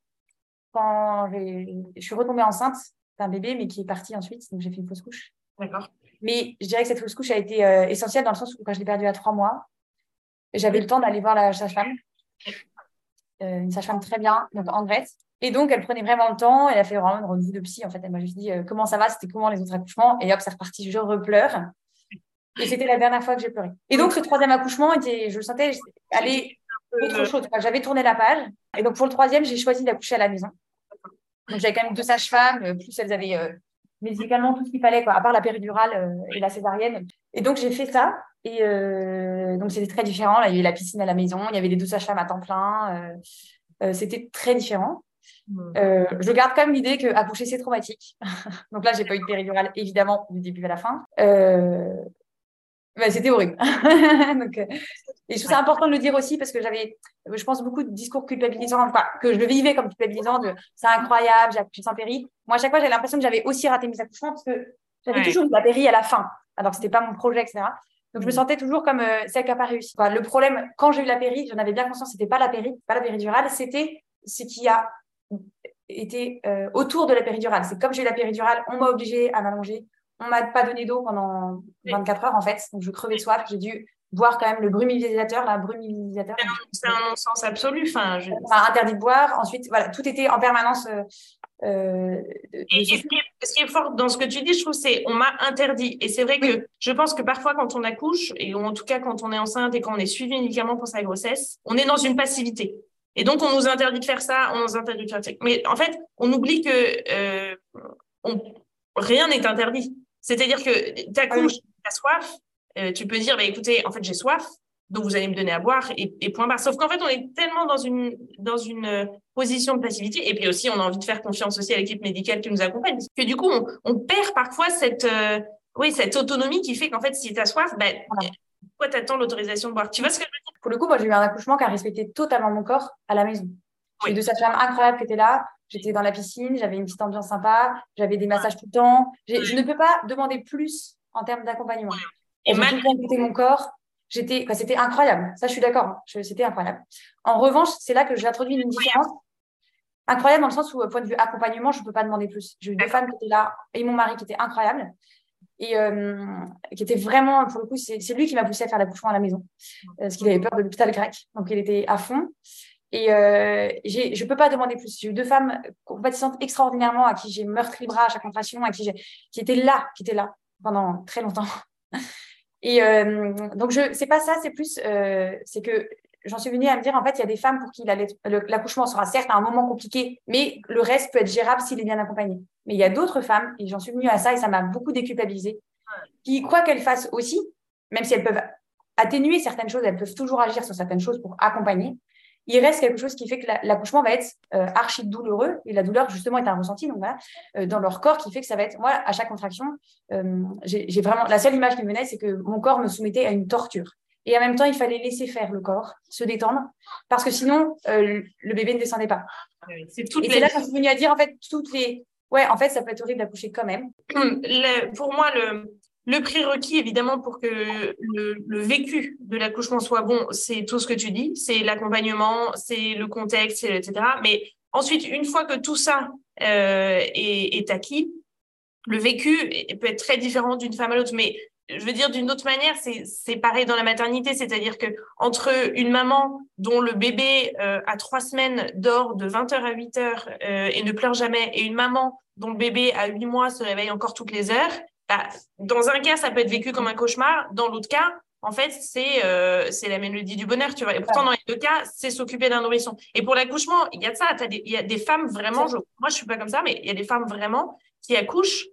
quand je suis retombée enceinte d'un bébé, mais qui est parti ensuite. Donc, j'ai fait une fausse couche. D'accord. Mais je dirais que cette fausse couche a été euh, essentielle dans le sens où quand je l'ai perdue à trois mois, j'avais le temps d'aller voir la sage-femme, euh, une sage-femme très bien, donc en Grèce. Et donc, elle prenait vraiment le temps. Elle a fait vraiment une rendez-vous de psy. En fait, elle m'a juste dit euh, comment ça va, c'était comment les autres accouchements? Et hop, c'est reparti, je repleure. Et c'était la dernière fois que j'ai pleuré. Et donc, ce troisième accouchement, était, je le sentais aller autre chose. J'avais tourné la page. Et donc, pour le troisième, j'ai choisi d'accoucher à la maison. Donc, j'avais quand même deux sages-femmes, plus elles avaient médicalement tout ce qu'il fallait, quoi, à part la péridurale euh, et la césarienne. Et donc, j'ai fait ça. Et euh, donc, c'était très différent. Là, il y avait la piscine à la maison, il y avait les deux sages-femmes à temps plein. Euh, c'était très différent. Mmh. je garde quand même l'idée qu'accoucher, c'est traumatique. donc là, j'ai pas eu de péridurale, évidemment, du début à la fin. c'était horrible. donc, et je trouve ça important de le dire aussi parce que j'avais, je pense, beaucoup de discours culpabilisants, enfin, que je le vivais comme culpabilisant de c'est incroyable, j'ai accouché sans péri. Moi, à chaque fois, j'avais l'impression que j'avais aussi raté mes accouchements parce que j'avais toujours eu la péri à la fin, alors que c'était pas mon projet, etc. Donc, je me mm. sentais toujours comme euh, celle qui n'a pas réussi. le problème, quand j'ai eu la péri, j'en avais bien conscience, c'était pas la péri, pas la péridurale, c'était ce qui a été euh, autour de la péridurale. C'est comme j'ai eu la péridurale, on m'a obligé à m'allonger, on m'a pas donné d'eau pendant 24 heures en fait, donc je crevais soif, j'ai dû boire quand même le brumivisateur, la brumivisateur. C'est un non-sens absolu. Enfin, je... interdit de boire. Ensuite, voilà, tout était en permanence. Euh, euh et, ce, qui est, fort dans ce que tu dis, je trouve, c'est on m'a interdit. Et c'est vrai que je pense que parfois, quand on accouche, et en tout cas quand on est enceinte et quand on est suivi médicalement pour sa grossesse, on est dans une passivité. Et donc, on nous interdit de faire ça, on nous interdit de faire ça. Mais en fait, on oublie que euh, on, rien n'est interdit. C'est-à-dire que tu accouches, tu as soif, euh, tu peux dire, bah, écoutez, en fait, j'ai soif, donc vous allez me donner à boire et, et point barre. Sauf qu'en fait, on est tellement dans une, dans une euh, position de passivité et puis aussi, on a envie de faire confiance aussi à l'équipe médicale qui nous accompagne. Parce que du coup, on, on perd parfois cette, euh, oui, cette autonomie qui fait qu'en fait, si tu as soif, ben, pourquoi tu attends l'autorisation de boire? Tu vois ce que je veux dire? Pour le coup, moi, j'ai eu un accouchement qui a respecté totalement mon corps à la maison. J'ai deux sages-femmes incroyables qui étaient là. J'étais dans la piscine, j'avais une petite ambiance sympa, j'avais des massages tout le temps. Je ne peux pas demander plus en termes d'accompagnement. Et mal... tout mon corps. J'étais, c'était incroyable. Ça, je suis d'accord. Hein. C'était incroyable. En revanche, c'est là que j'ai introduit une différence. Incroyable dans le sens où, point de vue accompagnement, je ne peux pas demander plus. J'ai eu deux femmes qui étaient là et mon mari qui était incroyable et euh, qui était vraiment, pour le coup, c'est lui qui m'a poussé à faire l'accouchement à la maison parce qu'il avait peur de l'hôpital grec. Donc, il était à fond. Et euh, je ne peux pas demander plus. J'ai eu deux femmes compatissantes extraordinairement à qui j'ai meurtri le bras à chaque contraction, à qui, qui étaient là, qui étaient là pendant très longtemps. Et euh, donc, je c'est pas ça, c'est plus, euh, c'est que j'en suis venue à me dire, en fait, il y a des femmes pour qui l'accouchement sera certes à un moment compliqué, mais le reste peut être gérable s'il est bien accompagné. Mais il y a d'autres femmes, et j'en suis venue à ça, et ça m'a beaucoup déculpabilisée, qui, quoi qu'elles fassent aussi, même si elles peuvent atténuer certaines choses, elles peuvent toujours agir sur certaines choses pour accompagner, il reste quelque chose qui fait que l'accouchement va être euh, archi douloureux et la douleur justement est un ressenti donc voilà, euh, dans leur corps qui fait que ça va être moi à chaque contraction euh, j'ai vraiment la seule image qui me venait c'est que mon corps me soumettait à une torture et en même temps il fallait laisser faire le corps se détendre parce que sinon le bébé ne descendait pas c'est et c'est là que je suis venue à dire en fait toutes les ouais en fait ça peut être horrible d'accoucher quand même pour moi le le prérequis, évidemment, pour que le, vécu de l'accouchement soit bon, c'est tout ce que tu dis, c'est l'accompagnement, c'est le contexte, etc. Mais ensuite, une fois que tout ça euh, est, acquis, le vécu peut être très différent d'une femme à l'autre. Mais je veux dire, d'une autre manière, c'est pareil dans la maternité, c'est-à-dire que entre une maman dont le bébé euh, à trois semaines dort de 20h à 8h euh, et ne pleure jamais, et une maman dont le bébé à huit mois se réveille encore toutes les heures, bah, dans un cas, ça peut être vécu comme un cauchemar. Dans l'autre cas, en fait, c'est euh, c'est la mélodie du bonheur, tu vois. Et pourtant, dans les deux cas, c'est s'occuper d'un nourrisson. Et pour l'accouchement, il y a de ça. Il y a des femmes vraiment, moi, je suis pas comme ça, mais il y a des femmes vraiment qui accouchent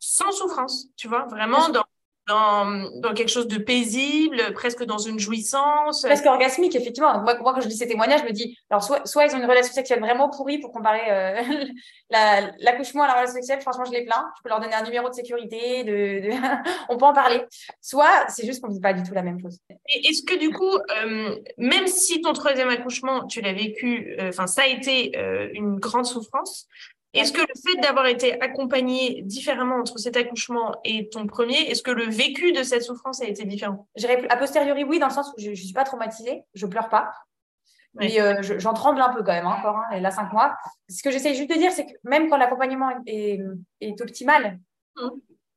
sans souffrance, tu vois, vraiment dans, dans, quelque chose de paisible, presque dans une jouissance. Presque orgasmique, effectivement. Moi, quand je dis ces témoignages, je me dis, alors soit, soit ils ont une relation sexuelle vraiment pourrie pour comparer euh, l'accouchement à la relation sexuelle, franchement, je les plains. Je peux leur donner un numéro de sécurité, de, on peut en parler. Soit c'est juste qu'on ne vit pas du tout la même chose. Est-ce que du coup, euh, même si ton troisième accouchement, tu l'as vécu, euh, enfin, ça a été une grande souffrance, est-ce que le fait d'avoir été accompagné différemment entre cet accouchement et ton premier, est-ce que le vécu de cette souffrance a été différent? A posteriori, oui, dans le sens où je ne suis pas traumatisée, je pleure pas. Mais euh, j'en tremble un peu quand même, hein, encore, hein, et là, cinq mois. Ce que j'essaie juste de dire, c'est que même quand l'accompagnement est, optimal, mmh.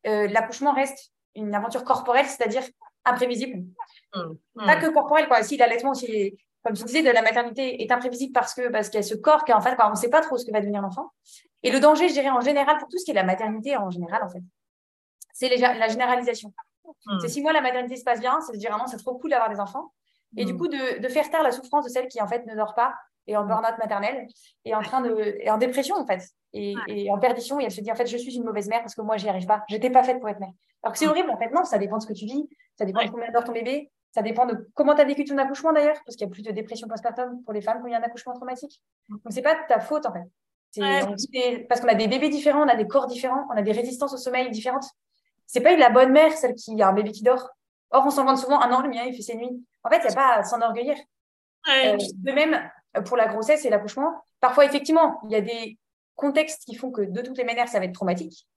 euh, l'accouchement reste une aventure corporelle, c'est-à-dire imprévisible. Mmh. Mmh. Pas que corporelle, quoi. Si l'allaitement aussi comme tu disais, de la maternité est imprévisible parce que parce qu'il y a ce corps qui en fait, on ne sait pas trop ce que va devenir l'enfant. Et le danger, je dirais en général, pour tout ce qui est la maternité en général, en fait, c'est la généralisation. Hmm. C'est si moi la maternité se passe bien, c'est de dire non, c'est trop cool d'avoir des enfants. Et du hmm. coup, de, faire taire la souffrance de celle qui en fait ne dort pas et en burn-out maternelle et en train de et en dépression en fait et, en perdition et elle se dit en fait je suis une mauvaise mère parce que moi j'y arrive pas j'étais pas faite pour être mère alors que c'est hmm. horrible en fait non ça dépend de ce que tu vis ça dépend de combien dort ton bébé ça dépend de comment tu as vécu ton accouchement d'ailleurs, parce qu'il y a plus de dépression postpartum pour les femmes quand il y a un accouchement traumatique. Donc, c'est pas ta faute en fait. parce qu'on a des bébés différents, on a des corps différents, on a des résistances au sommeil différentes. C'est pas la bonne mère, celle qui a un bébé qui dort. Or, on s'en vante souvent, un an, le mien, il fait ses nuits. En fait, il n'y a pas à s'enorgueillir. Euh, de même, pour la grossesse et l'accouchement, parfois, effectivement, il y a des contextes qui font que de toutes les manières, ça va être traumatique.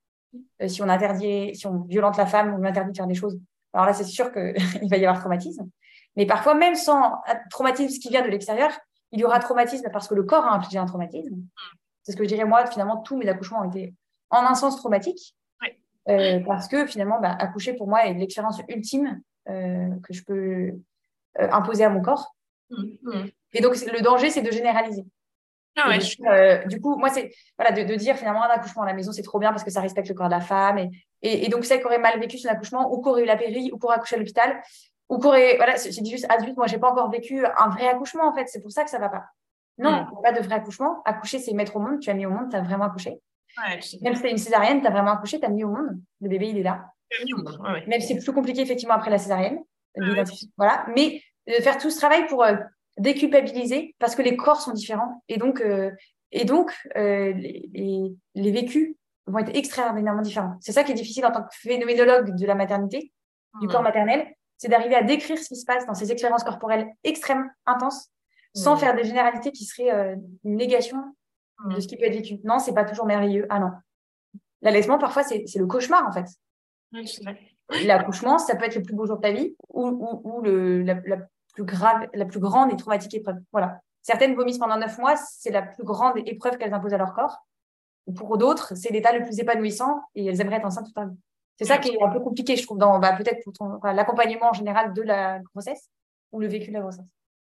Euh, si on interdit, si on violente la femme, on interdit de faire des choses alors là, c'est sûr qu'il va y avoir traumatisme. Mais parfois, même sans traumatisme qui vient de l'extérieur, il y aura traumatisme parce que le corps a infligé un traumatisme. C'est ce que je dirais moi. Finalement, tous mes accouchements ont été en un sens traumatiques. Euh, parce que finalement, bah, accoucher pour moi est l'expérience ultime euh, que je peux euh, imposer à mon corps. Mmh, mmh. Et donc, le danger, c'est de généraliser. Ah euh, du coup, moi, c'est voilà, de, dire finalement un accouchement à la maison, c'est trop bien parce que ça respecte le corps de la femme. Et, et, donc, celle qui aurait mal vécu son accouchement, ou qui aurait eu la péri, ou qui aurait accouché à l'hôpital, ou qui aurait. Voilà, c'est juste adulte. Moi, j'ai pas encore vécu un vrai accouchement, en fait. C'est pour ça que ça va pas. Non, pas de vrai accouchement. Accoucher, c'est mettre au monde. Tu as mis au monde, tu as vraiment accouché. Même si c'est une césarienne, tu as vraiment accouché, tu as mis au monde. Le bébé, il est là. Même si c'est plus compliqué, effectivement, après la césarienne. Voilà. Mais de faire tout ce travail pour. Euh, déculpabiliser parce que les corps sont différents et donc, euh, et donc euh, les, les, vécus vont être extrêmement différents. C'est ça qui est difficile en tant que phénoménologue de la maternité, du corps maternel, c'est d'arriver à décrire ce qui se passe dans ces expériences corporelles extrêmes, intenses, sans faire des généralités qui seraient euh, une négation de ce qui peut être vécu. Non, c'est pas toujours merveilleux. Ah non. L'allaitement, parfois, c'est le cauchemar, en fait. l'accouchement, ça peut être le plus beau jour de ta vie ou, ou, le, la, plus grave, la plus grande et traumatique épreuve. Voilà. Certaines vomissent pendant neuf mois, c'est la plus grande épreuve qu'elles imposent à leur corps. Pour d'autres, c'est l'état le plus épanouissant et elles aimeraient être enceintes toute leur vie. C'est ça qui est un peu compliqué, je trouve, dans bah, peut-être pour l'accompagnement en général de la grossesse ou le vécu de la grossesse.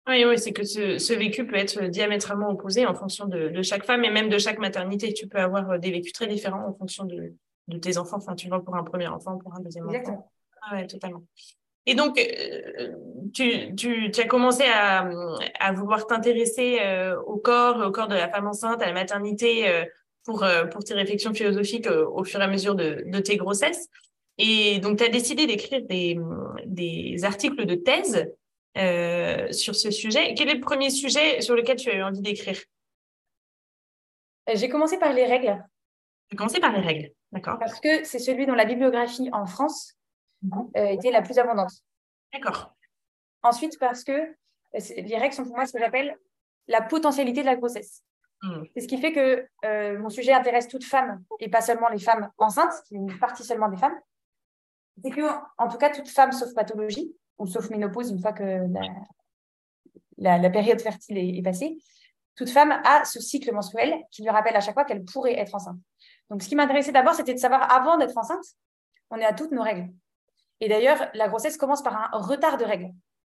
Oui, oui, c'est que ce, vécu peut être diamétralement opposé en fonction de, chaque femme et même de chaque maternité. Tu peux avoir euh, des vécus très différents en fonction de, tes enfants. Enfin, tu vois, pour un premier enfant, pour un deuxième Exactement. enfant. oui, totalement. Et donc, euh, tu, tu, as commencé à, à vouloir t'intéresser euh, au corps, au corps de la femme enceinte, à la maternité, pour, pour tes réflexions philosophiques au fur et à mesure de, de tes grossesses. Et donc, tu as décidé d'écrire des, des articles de thèse euh, sur ce sujet. Quel est le premier sujet sur lequel tu as eu envie d'écrire? Euh, J'ai commencé par les règles. J'ai commencé par les règles, d'accord. Parce que c'est celui dont la bibliographie en France mhm. euh, était la plus abondante. D'accord. Ensuite, parce que les règles sont pour moi ce que j'appelle la potentialité de la grossesse. Mhm. C'est ce qui fait que mon sujet intéresse toutes femmes et pas seulement les femmes enceintes, qui est une partie seulement des femmes. C'est que, en tout cas, toute femme sauf pathologie, ou sauf ménopause, une fois que la, période fertile est, passée, toute femme a ce cycle menstruel qui lui rappelle à chaque fois qu'elle pourrait être enceinte. Donc, ce qui m'intéressait d'abord, c'était de savoir, avant d'être enceinte, on est à toutes nos règles. Et d'ailleurs, la grossesse commence par un retard de règles.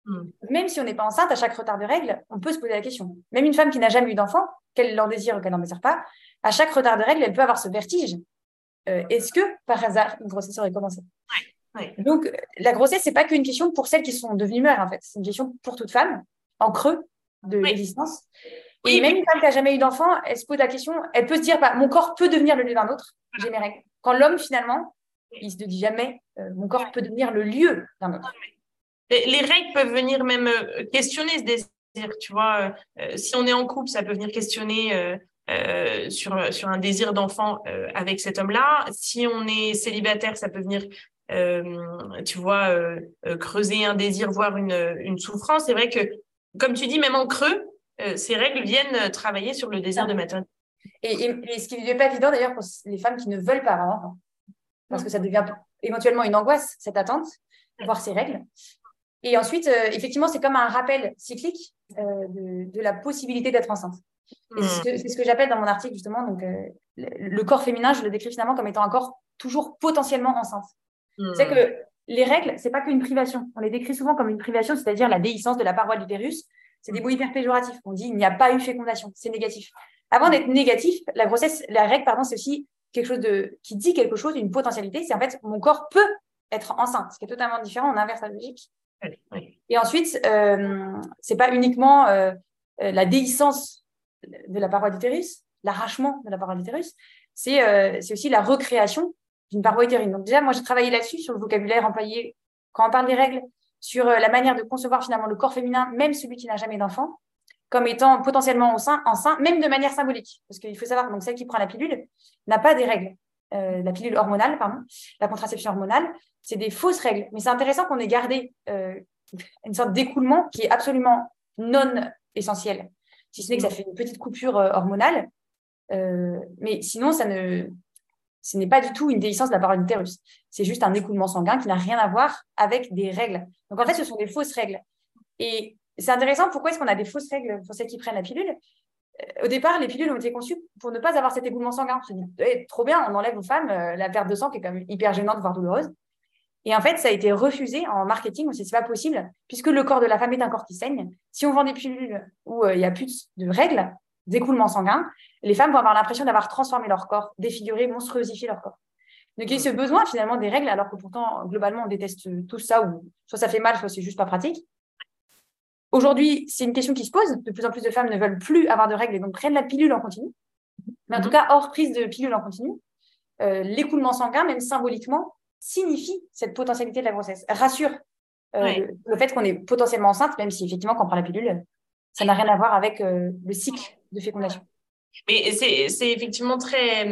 Hmm. Même si on n'est pas enceinte, à chaque retard de règles, on peut se poser la question. Même une femme qui n'a jamais eu d'enfant, qu'elle l'en désire ou qu'elle n'en désire pas, à chaque retard de règles, elle peut avoir ce vertige. Euh, est-ce que, par hasard, une grossesse aurait commencé? Donc, la grossesse, c'est pas qu'une question pour celles qui sont devenues mères, en fait. C'est une question pour toute femme, en creux de l'existence. Et même une femme qui n'a jamais eu d'enfant, elle se pose la question, elle peut se dire, bah, mon corps peut devenir le lieu d'un autre, j'ai mes règles. Quand l'homme, finalement, il se dit jamais, euh, mon corps peut devenir le lieu d'un autre. Les, règles peuvent venir même euh, questionner ce désir, tu vois. Euh, si on est en couple, ça peut venir questionner sur, sur un désir d'enfant avec cet homme-là. Si on est célibataire, ça peut venir euh, tu vois, euh, euh, creuser un désir, voir une, une souffrance. C'est vrai que, comme tu dis, même en creux, ces règles viennent travailler sur le désir de maternité. Et, ce qui n'est pas évident d'ailleurs pour les femmes qui ne veulent pas avoir parce que ça devient éventuellement une angoisse, cette attente, voir ces règles. Et ensuite, effectivement, c'est comme un rappel cyclique de, de, la possibilité d'être enceinte. Hmm. C'est ce que, j'appelle dans mon article, justement, donc, le corps féminin, je le décris finalement comme étant un corps toujours potentiellement enceinte. C'est hmm. que les règles, c'est pas qu'une privation. On les décrit souvent comme une privation, c'est-à-dire la déhiscence de la paroi de l'utérus. C'est des mots hyper péjoratifs. On dit il n'y a pas eu fécondation, c'est négatif. Avant d'être négatif, la grossesse, la règle, pardon, c'est aussi quelque chose de qui dit quelque chose, une potentialité. C'est en fait mon corps peut être enceinte, ce qui est totalement différent. On inverse la logique. Et ensuite, euh, c'est pas uniquement euh, euh, la déhiscence de la paroi d'utérus, l'arrachement de la paroi d'utérus, c'est euh, aussi la recréation d'une paroi utérine. Donc déjà, moi, j'ai travaillé là-dessus, sur le vocabulaire employé quand on parle des règles, sur la manière de concevoir finalement le corps féminin, même celui qui n'a jamais d'enfant, comme étant potentiellement enceint, même de manière symbolique. Parce qu'il faut savoir, donc celle qui prend la pilule n'a pas des règles. Euh, la pilule hormonale, pardon, la contraception hormonale, c'est des fausses règles. Mais c'est intéressant qu'on ait gardé euh, une sorte d'écoulement qui est absolument non essentiel, si ce n'est que ça fait une petite coupure hormonale. mais sinon, ça ne, ce n'est pas du tout une déhiscence de la parole d'utérus. C'est juste un écoulement sanguin qui n'a rien à voir avec des règles. Donc en fait, ce sont des fausses règles. Et c'est intéressant, pourquoi est-ce qu'on a des fausses règles pour celles qui prennent la pilule? euh, Au départ, les pilules ont été conçues pour ne pas avoir cet écoulement sanguin. On se dit, eh, trop bien, on enlève aux femmes euh, la perte de sang qui est quand même hyper gênante, voire douloureuse. Et en fait, ça a été refusé en marketing. On s'est dit, c'est pas possible, puisque le corps de la femme est un corps qui saigne. Si on vend des pilules où euh, il n'y a plus de règles, d'écoulement sanguin, les femmes vont avoir l'impression d'avoir transformé leur corps, défiguré, monstruosifié leur corps. Donc il y a ce besoin finalement des règles, alors que pourtant, globalement, on déteste tout ça, ou soit ça fait mal, soit c'est juste pas pratique. Aujourd'hui, c'est une question qui se pose. De plus en plus de femmes ne veulent plus avoir de règles et donc prennent la pilule en continu. Mais en tout mhm. cas, hors prise de pilule en continu, euh, l'écoulement sanguin, même symboliquement, signifie cette potentialité de la grossesse, rassure euh, le, fait qu'on est potentiellement enceinte, même si effectivement, quand on prend la pilule, ça n'a rien à voir avec euh, le cycle de fécondation. Mais c'est effectivement très,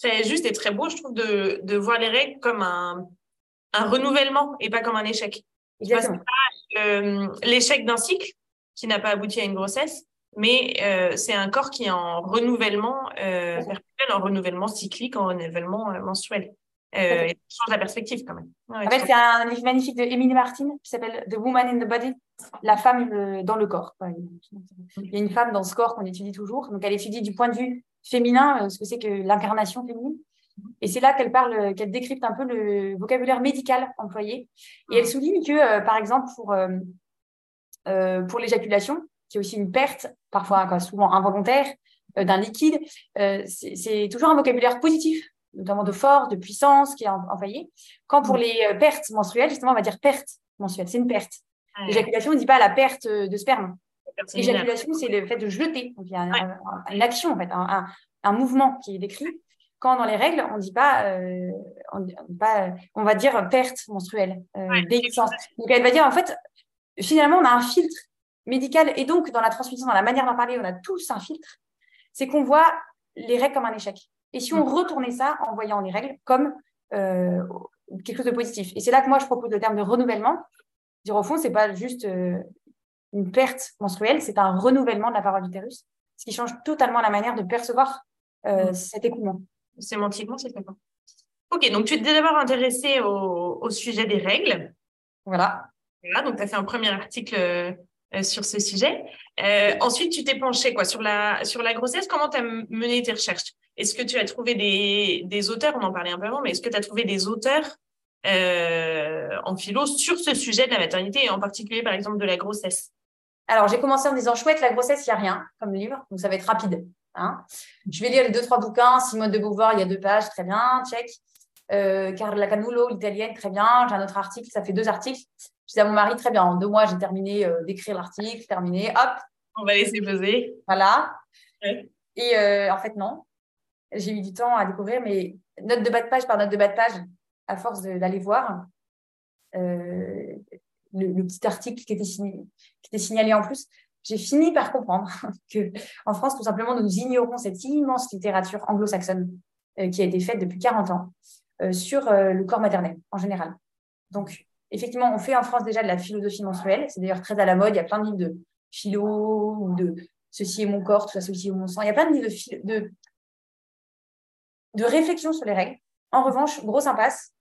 très juste et très beau, je trouve, de, de voir les règles comme un, un renouvellement et pas comme un échec. Euh, l'échec d'un cycle qui n'a pas abouti à une grossesse, mais euh, c'est un corps qui est en renouvellement euh, perpétuel, en renouvellement cyclique, en renouvellement mensuel. Euh, change la perspective quand même. en fait, c'est un livre magnifique de Emily Martin qui s'appelle The Woman in the Body, la femme euh, dans le corps. Il y a une femme dans ce corps qu'on étudie toujours. Donc, elle étudie du point de vue féminin euh, ce que c'est que l'incarnation féminine. Et c'est là qu'elle parle, qu'elle décrypte un peu le vocabulaire médical employé. Et elle souligne que, par exemple, pour, pour l'éjaculation, qui est aussi une perte, parfois souvent involontaire, d'un liquide, c'est toujours un vocabulaire positif notamment de force, de puissance qui est envoyée. Quand pour mm. les euh, pertes menstruelles, justement, on va dire perte menstruelle, c'est une perte. L'éjaculation, on ne dit pas la perte de sperme. L'éjaculation, c'est le fait de jeter. Donc, il y a une action, en fait, un, mouvement qui est décrit. Quand dans les règles, on dit pas, euh, on, pas, on va dire perte menstruelle, euh, Donc, elle va dire, en fait, finalement, on a un filtre médical et donc dans la transmission, dans la manière d'en parler, on a tous un filtre. C'est qu'on voit les règles comme un échec. Et si on mm. retournait ça en voyant les règles comme euh, quelque chose de positif. Et c'est là que moi, je propose le terme de renouvellement. Dire au fond, c'est pas juste euh, une perte menstruelle, c'est un renouvellement de la parole d'utérus, ce qui change totalement la manière de percevoir euh, mm. cet écoulement. Sémantiquement, c'est très. Ok, donc tu t'es d'abord intéressé au, au, sujet des règles. Voilà. Voilà, donc tu as fait un premier article sur ce sujet. ensuite, tu t'es penché quoi, sur, la, sur la grossesse. Comment tu as mené tes recherches? Est-ce que tu as trouvé des, auteurs, on en parlait un peu avant, mais est-ce que tu as trouvé des auteurs euh, en philo sur ce sujet de la maternité et en particulier, par exemple, de la grossesse? Alors, j'ai commencé en disant chouette, la grossesse, il n'y a rien comme livre, donc ça va être rapide. Hein. Je vais lire les deux, trois bouquins. Simone de Beauvoir, il y a deux pages, très bien, check. Euh, Carla Canulo, l'italienne, très bien. J'ai un autre article, ça fait deux articles. Je dis à mon mari, très bien, en deux mois, j'ai terminé euh, d'écrire l'article, terminé, hop. On va laisser peser. Voilà. Et euh, en fait, non j'ai eu du temps à découvrir, mais note de bas de page par note de bas de page, à force d'aller voir le, petit article qui était, signé, qui était signalé en plus, j'ai fini par comprendre que en France, tout simplement, nous ignorons cette immense littérature anglo-saxonne euh, qui a été faite depuis 40 ans euh, sur le corps maternel en général. Donc, effectivement, on fait en France déjà de la philosophie menstruelle. C'est d'ailleurs très à la mode. Il y a plein de livres de philo ou de ceci est mon corps, tout ça, ceci est mon sang. Il y a plein de livres de, de de réflexion sur les règles. En revanche, grosse impasse,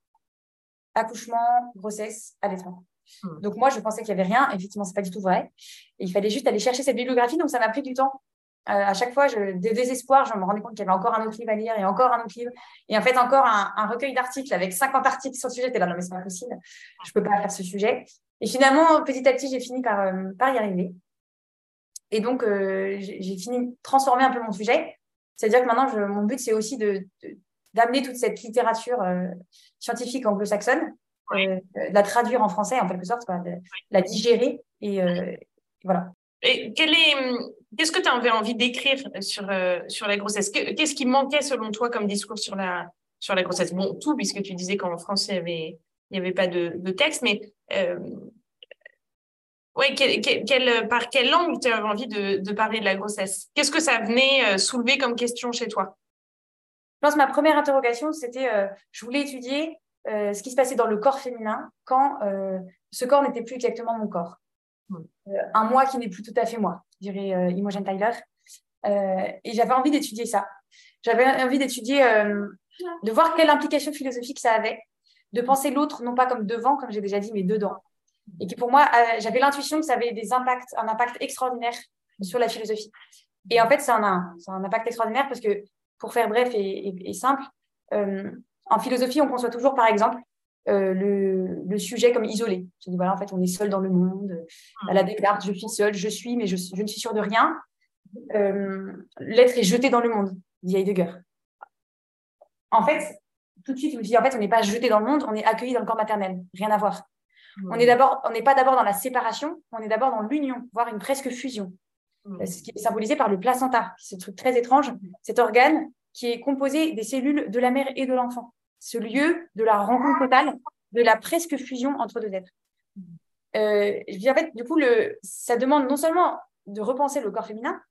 accouchement, grossesse, allaitement. Hmm. Donc moi, je pensais qu'il n'y avait rien. Effectivement, c'est pas du tout vrai. Il fallait juste aller chercher cette bibliographie. Donc ça m'a pris du temps. Euh, à chaque fois, je, de désespoir, je me rendais compte qu'il y avait encore un autre livre à lire et encore un autre livre. Et en fait, encore un, recueil d'articles avec 50 articles sur le sujet. J'étais là, non mais c'est pas possible. Je peux pas faire ce sujet. Et finalement, petit à petit, j'ai fini par, euh, y arriver. Et donc, euh, j'ai fini de transformer un peu mon sujet. C'est-à-dire que maintenant, mon but, c'est aussi de, d'amener toute cette littérature scientifique anglo-saxonne, euh, de la traduire en français en quelque sorte, de, la digérer et euh, voilà. Et quel est, qu'est-ce que tu avais envie d'écrire sur, sur la grossesse? Qu'est-ce qui manquait selon toi comme discours sur la, sur la grossesse? Bon, tout, puisque tu disais qu'en français, il n'y avait, il y avait pas de, de texte, mais oui, par quelle langue tu avais envie de, parler de la grossesse? Qu'est-ce que ça venait euh, soulever comme question chez toi? Je pense que ma première interrogation, c'était euh, je voulais étudier euh, ce qui se passait dans le corps féminin quand ce corps n'était plus exactement mon corps. Hmm. un moi qui n'est plus tout à fait moi, dirait Imogen Tyler. et j'avais envie d'étudier ça. J'avais envie d'étudier, de voir quelle implication philosophique ça avait, de penser l'autre non pas comme devant, comme j'ai déjà dit, mais dedans et qui pour moi, euh, j'avais l'intuition que ça avait des impacts, un impact extraordinaire sur la philosophie. Et en fait, c'est un, un, impact extraordinaire parce que, pour faire bref et, simple, euh, en philosophie, on conçoit toujours, par exemple, euh, le, le, sujet comme isolé. Je dis, voilà, en fait, on est seul dans le monde. À la Descartes, je suis seul, je suis, mais je, je ne suis sûre de rien. L'être est jeté dans le monde, dit Heidegger. En fait, tout de suite, je me dis, en fait, on n'est pas jeté dans le monde, on est accueilli dans le corps maternel. Rien à voir. On n'est d'abord, on n'est pas d'abord dans la séparation, on est d'abord dans l'union, voire une presque fusion. Ce qui est symbolisé par le placenta, ce truc très étrange, cet organe qui est composé des cellules de la mère et de l'enfant. Ce lieu de la rencontre totale, de la presque fusion entre deux êtres. Euh, en fait, du coup, le, ça demande non seulement de repenser le corps féminin,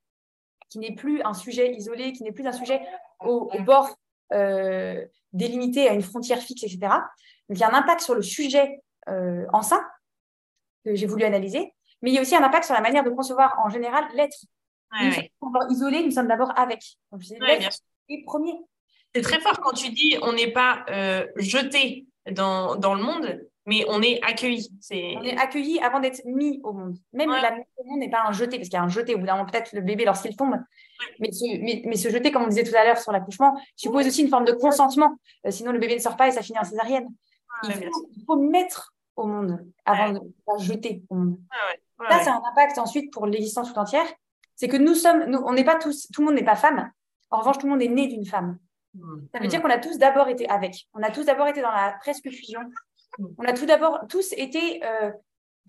qui n'est plus un sujet isolé, qui n'est plus un sujet au, bord euh, délimité à une frontière fixe, etc. Donc, il y a un impact sur le sujet euh, en ça que j'ai voulu analyser, mais il y a aussi un impact sur la manière de concevoir en général l'être. nous sommes isolés, nous sommes d'abord avec. Donc, l'être est premier. C'est très fort quand tu dis on n'est pas euh, jeté dans, dans, le monde, mais on est accueilli. On est accueilli avant d'être mis au monde. Même la mise au monde n'est pas un jeté, parce qu'il y a un jeté au bout d'un moment, peut-être le bébé lorsqu'il tombe. Mais, se jeter, comme on disait tout à l'heure sur l'accouchement, suppose aussi une forme de consentement. Euh, sinon, le bébé ne sort pas et ça finit en césarienne. il, faut, mettre au monde avant de la jeter au monde. ça, c'est un impact ensuite pour l'existence tout entière. C'est que nous sommes, nous, on n'est pas tous, tout le monde n'est pas femme. En revanche, tout le monde est né d'une femme. Mmh. Ça veut dire mmh. qu'on a tous d'abord été avec. On a tous d'abord été dans la presque fusion. Mmh. On a tout d'abord tous été euh,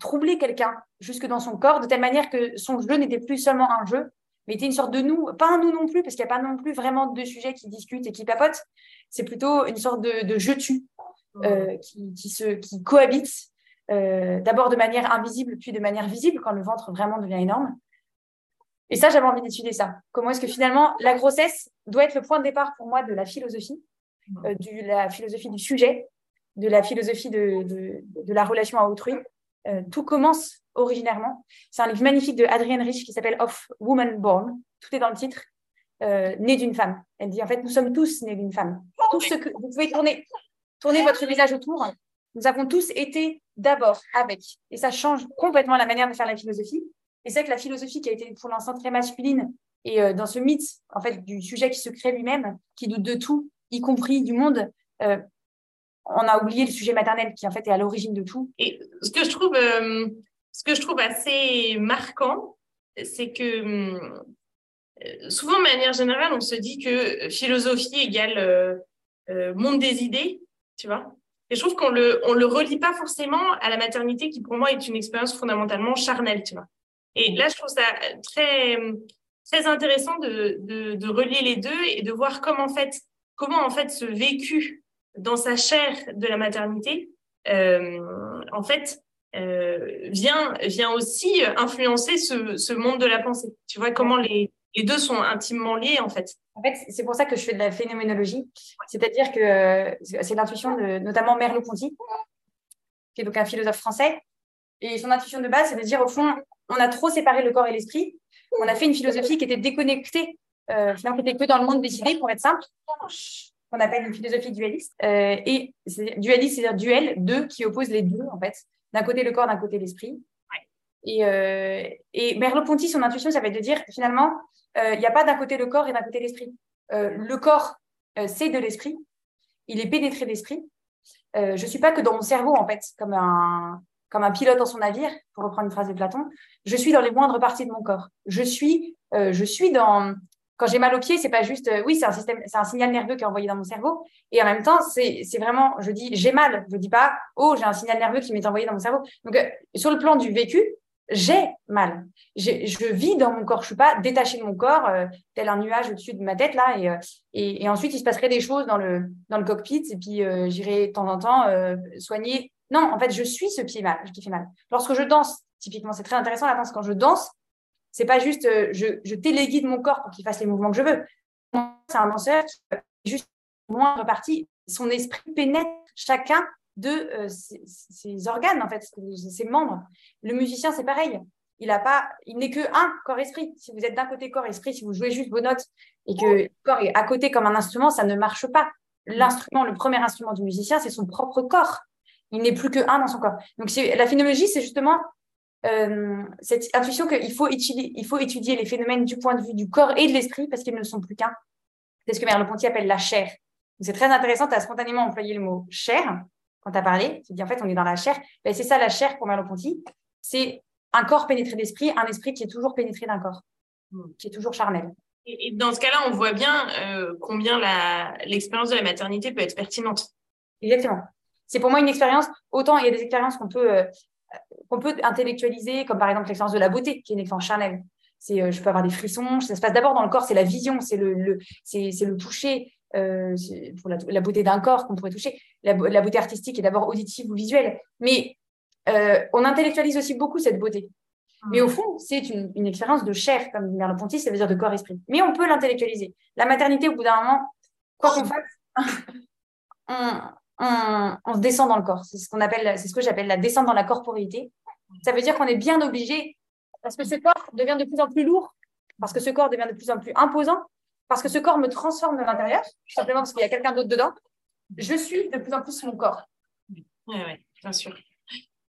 troublés quelqu'un jusque dans son corps, de telle manière que son jeu n'était plus seulement un jeu, mais était une sorte de nous, pas un nous non plus, parce qu'il n'y a pas non plus vraiment deux sujets qui discutent et qui papotent. C'est plutôt une sorte de, de je-tu euh, qui, qui, se, qui cohabitent, euh, d'abord de manière invisible, puis de manière visible, quand le ventre vraiment devient énorme. Et ça, j'avais envie d'étudier ça. Comment est-ce que finalement la grossesse doit être le point de départ pour moi de la philosophie, euh, de la philosophie du sujet, de la philosophie de, de, la relation à autrui. Euh, tout commence originairement. C'est un livre magnifique de Adrienne Rich qui s'appelle Of Woman Born. Tout est dans le titre. Euh, né d'une femme. Elle dit en fait, nous sommes tous nés d'une femme. Tout ce que vous pouvez tourner, tourner votre visage autour. Nous avons tous été d'abord avec. Et ça change complètement la manière de faire la philosophie. Et c'est que la philosophie qui a été pour l'instant très masculine et euh, dans ce mythe en fait du sujet qui se crée lui-même, qui doute de tout, y compris du monde, euh, on a oublié le sujet maternel qui en fait est à l'origine de tout. Et ce que je trouve, euh, assez marquant, c'est que souvent de manière générale, on se dit que philosophie égale monde des idées, tu vois. Et je trouve qu'on le le relie pas forcément à la maternité qui pour moi est une expérience fondamentalement charnelle, tu vois. Et là, je trouve ça très, très intéressant de, de, relier les deux et de voir comment en fait, comment en fait ce vécu dans sa chair de la maternité, euh, en fait, euh, vient, vient aussi influencer ce, ce, monde de la pensée. Tu vois comment les, les deux sont intimement liés en fait. En fait, c'est pour ça que je fais de la phénoménologie. C'est-à-dire que euh, c'est l'intuition de notamment Merleau-Ponty, qui est donc un philosophe français. Et son intuition de base, c'est de dire au fond, on a trop séparé le corps et l'esprit. On a fait une philosophie qui était déconnectée, euh, qui n'était que dans le monde des idées, pour être simple, qu'on appelle une philosophie dualiste. Euh, et dualiste, c'est-à-dire duel, deux, qui opposent les deux, en fait. D'un côté le corps, d'un côté l'esprit. Et, euh, et Merleau-Ponty, son intuition, ça va être de dire, finalement, euh, il n'y a pas d'un côté le corps et d'un côté l'esprit. Euh, le corps, c'est de l'esprit. Il est pénétré d'esprit. je ne suis pas que dans mon cerveau, en fait, comme un, comme un pilote dans son navire, pour reprendre une phrase de Platon, je suis dans les moindres parties de mon corps. Je suis, euh, je suis dans. Quand j'ai mal au pied, c'est pas juste, euh, oui, c'est un système, c'est un signal nerveux qui est envoyé dans mon cerveau. Et en même temps, c'est, c'est vraiment, je dis, j'ai mal. Je dis pas, oh, j'ai un signal nerveux qui m'est envoyé dans mon cerveau. Donc, euh, sur le plan du vécu, j'ai mal. je vis dans mon corps. Je suis pas détachée de mon corps, tel un nuage au-dessus de ma tête là. Et, et, et, ensuite, il se passerait des choses dans le dans le cockpit. Et puis, j'irai de temps en temps soigner non, en fait, je suis ce pied mal, qui fait mal. Lorsque je danse, typiquement, c'est très intéressant la danse. Quand je danse, c'est pas juste euh, je, téléguide mon corps pour qu'il fasse les mouvements que je veux. C'est un danseur qui juste moindre partie, son esprit pénètre chacun de euh, ses, organes, en fait, ses membres. Le musicien, c'est pareil. Il il n'est que un corps-esprit. Si vous êtes d'un côté corps-esprit, si vous jouez juste vos notes et que le corps est à côté comme un instrument, ça ne marche pas. L'instrument, le premier instrument du musicien, c'est son propre corps. Il n'est plus que un dans son corps. Donc, la phénoménologie, c'est justement euh, cette intuition qu'il faut, étudier, il faut étudier les phénomènes du point de vue du corps et de l'esprit parce qu'ils ne sont plus qu'un. C'est ce que Merleau-Ponty appelle la chair. C'est très intéressant, tu as spontanément employé le mot chair quand tu as parlé. Tu dis en fait, on est dans la chair. Ben, c'est ça la chair pour Merleau-Ponty. C'est un corps pénétré d'esprit, un esprit qui est toujours pénétré d'un corps, qui est toujours charnel. Et, dans ce cas-là, on voit bien euh, combien l'expérience de la maternité peut être pertinente. Exactement c'est pour moi une expérience. Autant il y a des expériences qu'on peut, euh, qu'on peut intellectualiser, comme par exemple l'expérience de la beauté, qui est une expérience charnelle. C'est, euh, je peux avoir des frissons. Ça se passe d'abord dans le corps, c'est la vision, c'est le, le c'est, le toucher. Euh, pour la, beauté d'un corps qu'on pourrait toucher. La, beauté artistique est d'abord auditive ou visuelle. Mais on intellectualise aussi beaucoup cette beauté. Mmh. Mais au fond, c'est une, une, expérience de chair, comme Merleau-Ponty, ça veut dire de corps-esprit. Mais on peut l'intellectualiser. La maternité, au bout d'un moment, quoi qu'on fasse, on, on, se descend dans le corps. C'est ce que j'appelle la descente dans la corporéité. Ça veut dire qu'on est bien obligé, parce que ce corps devient de plus en plus lourd, parce que ce corps devient de plus en plus imposant. parce que ce corps me transforme de l'intérieur, simplement parce qu'il y a quelqu'un d'autre dedans, je suis de plus en plus mon corps. Oui, ouais, bien sûr.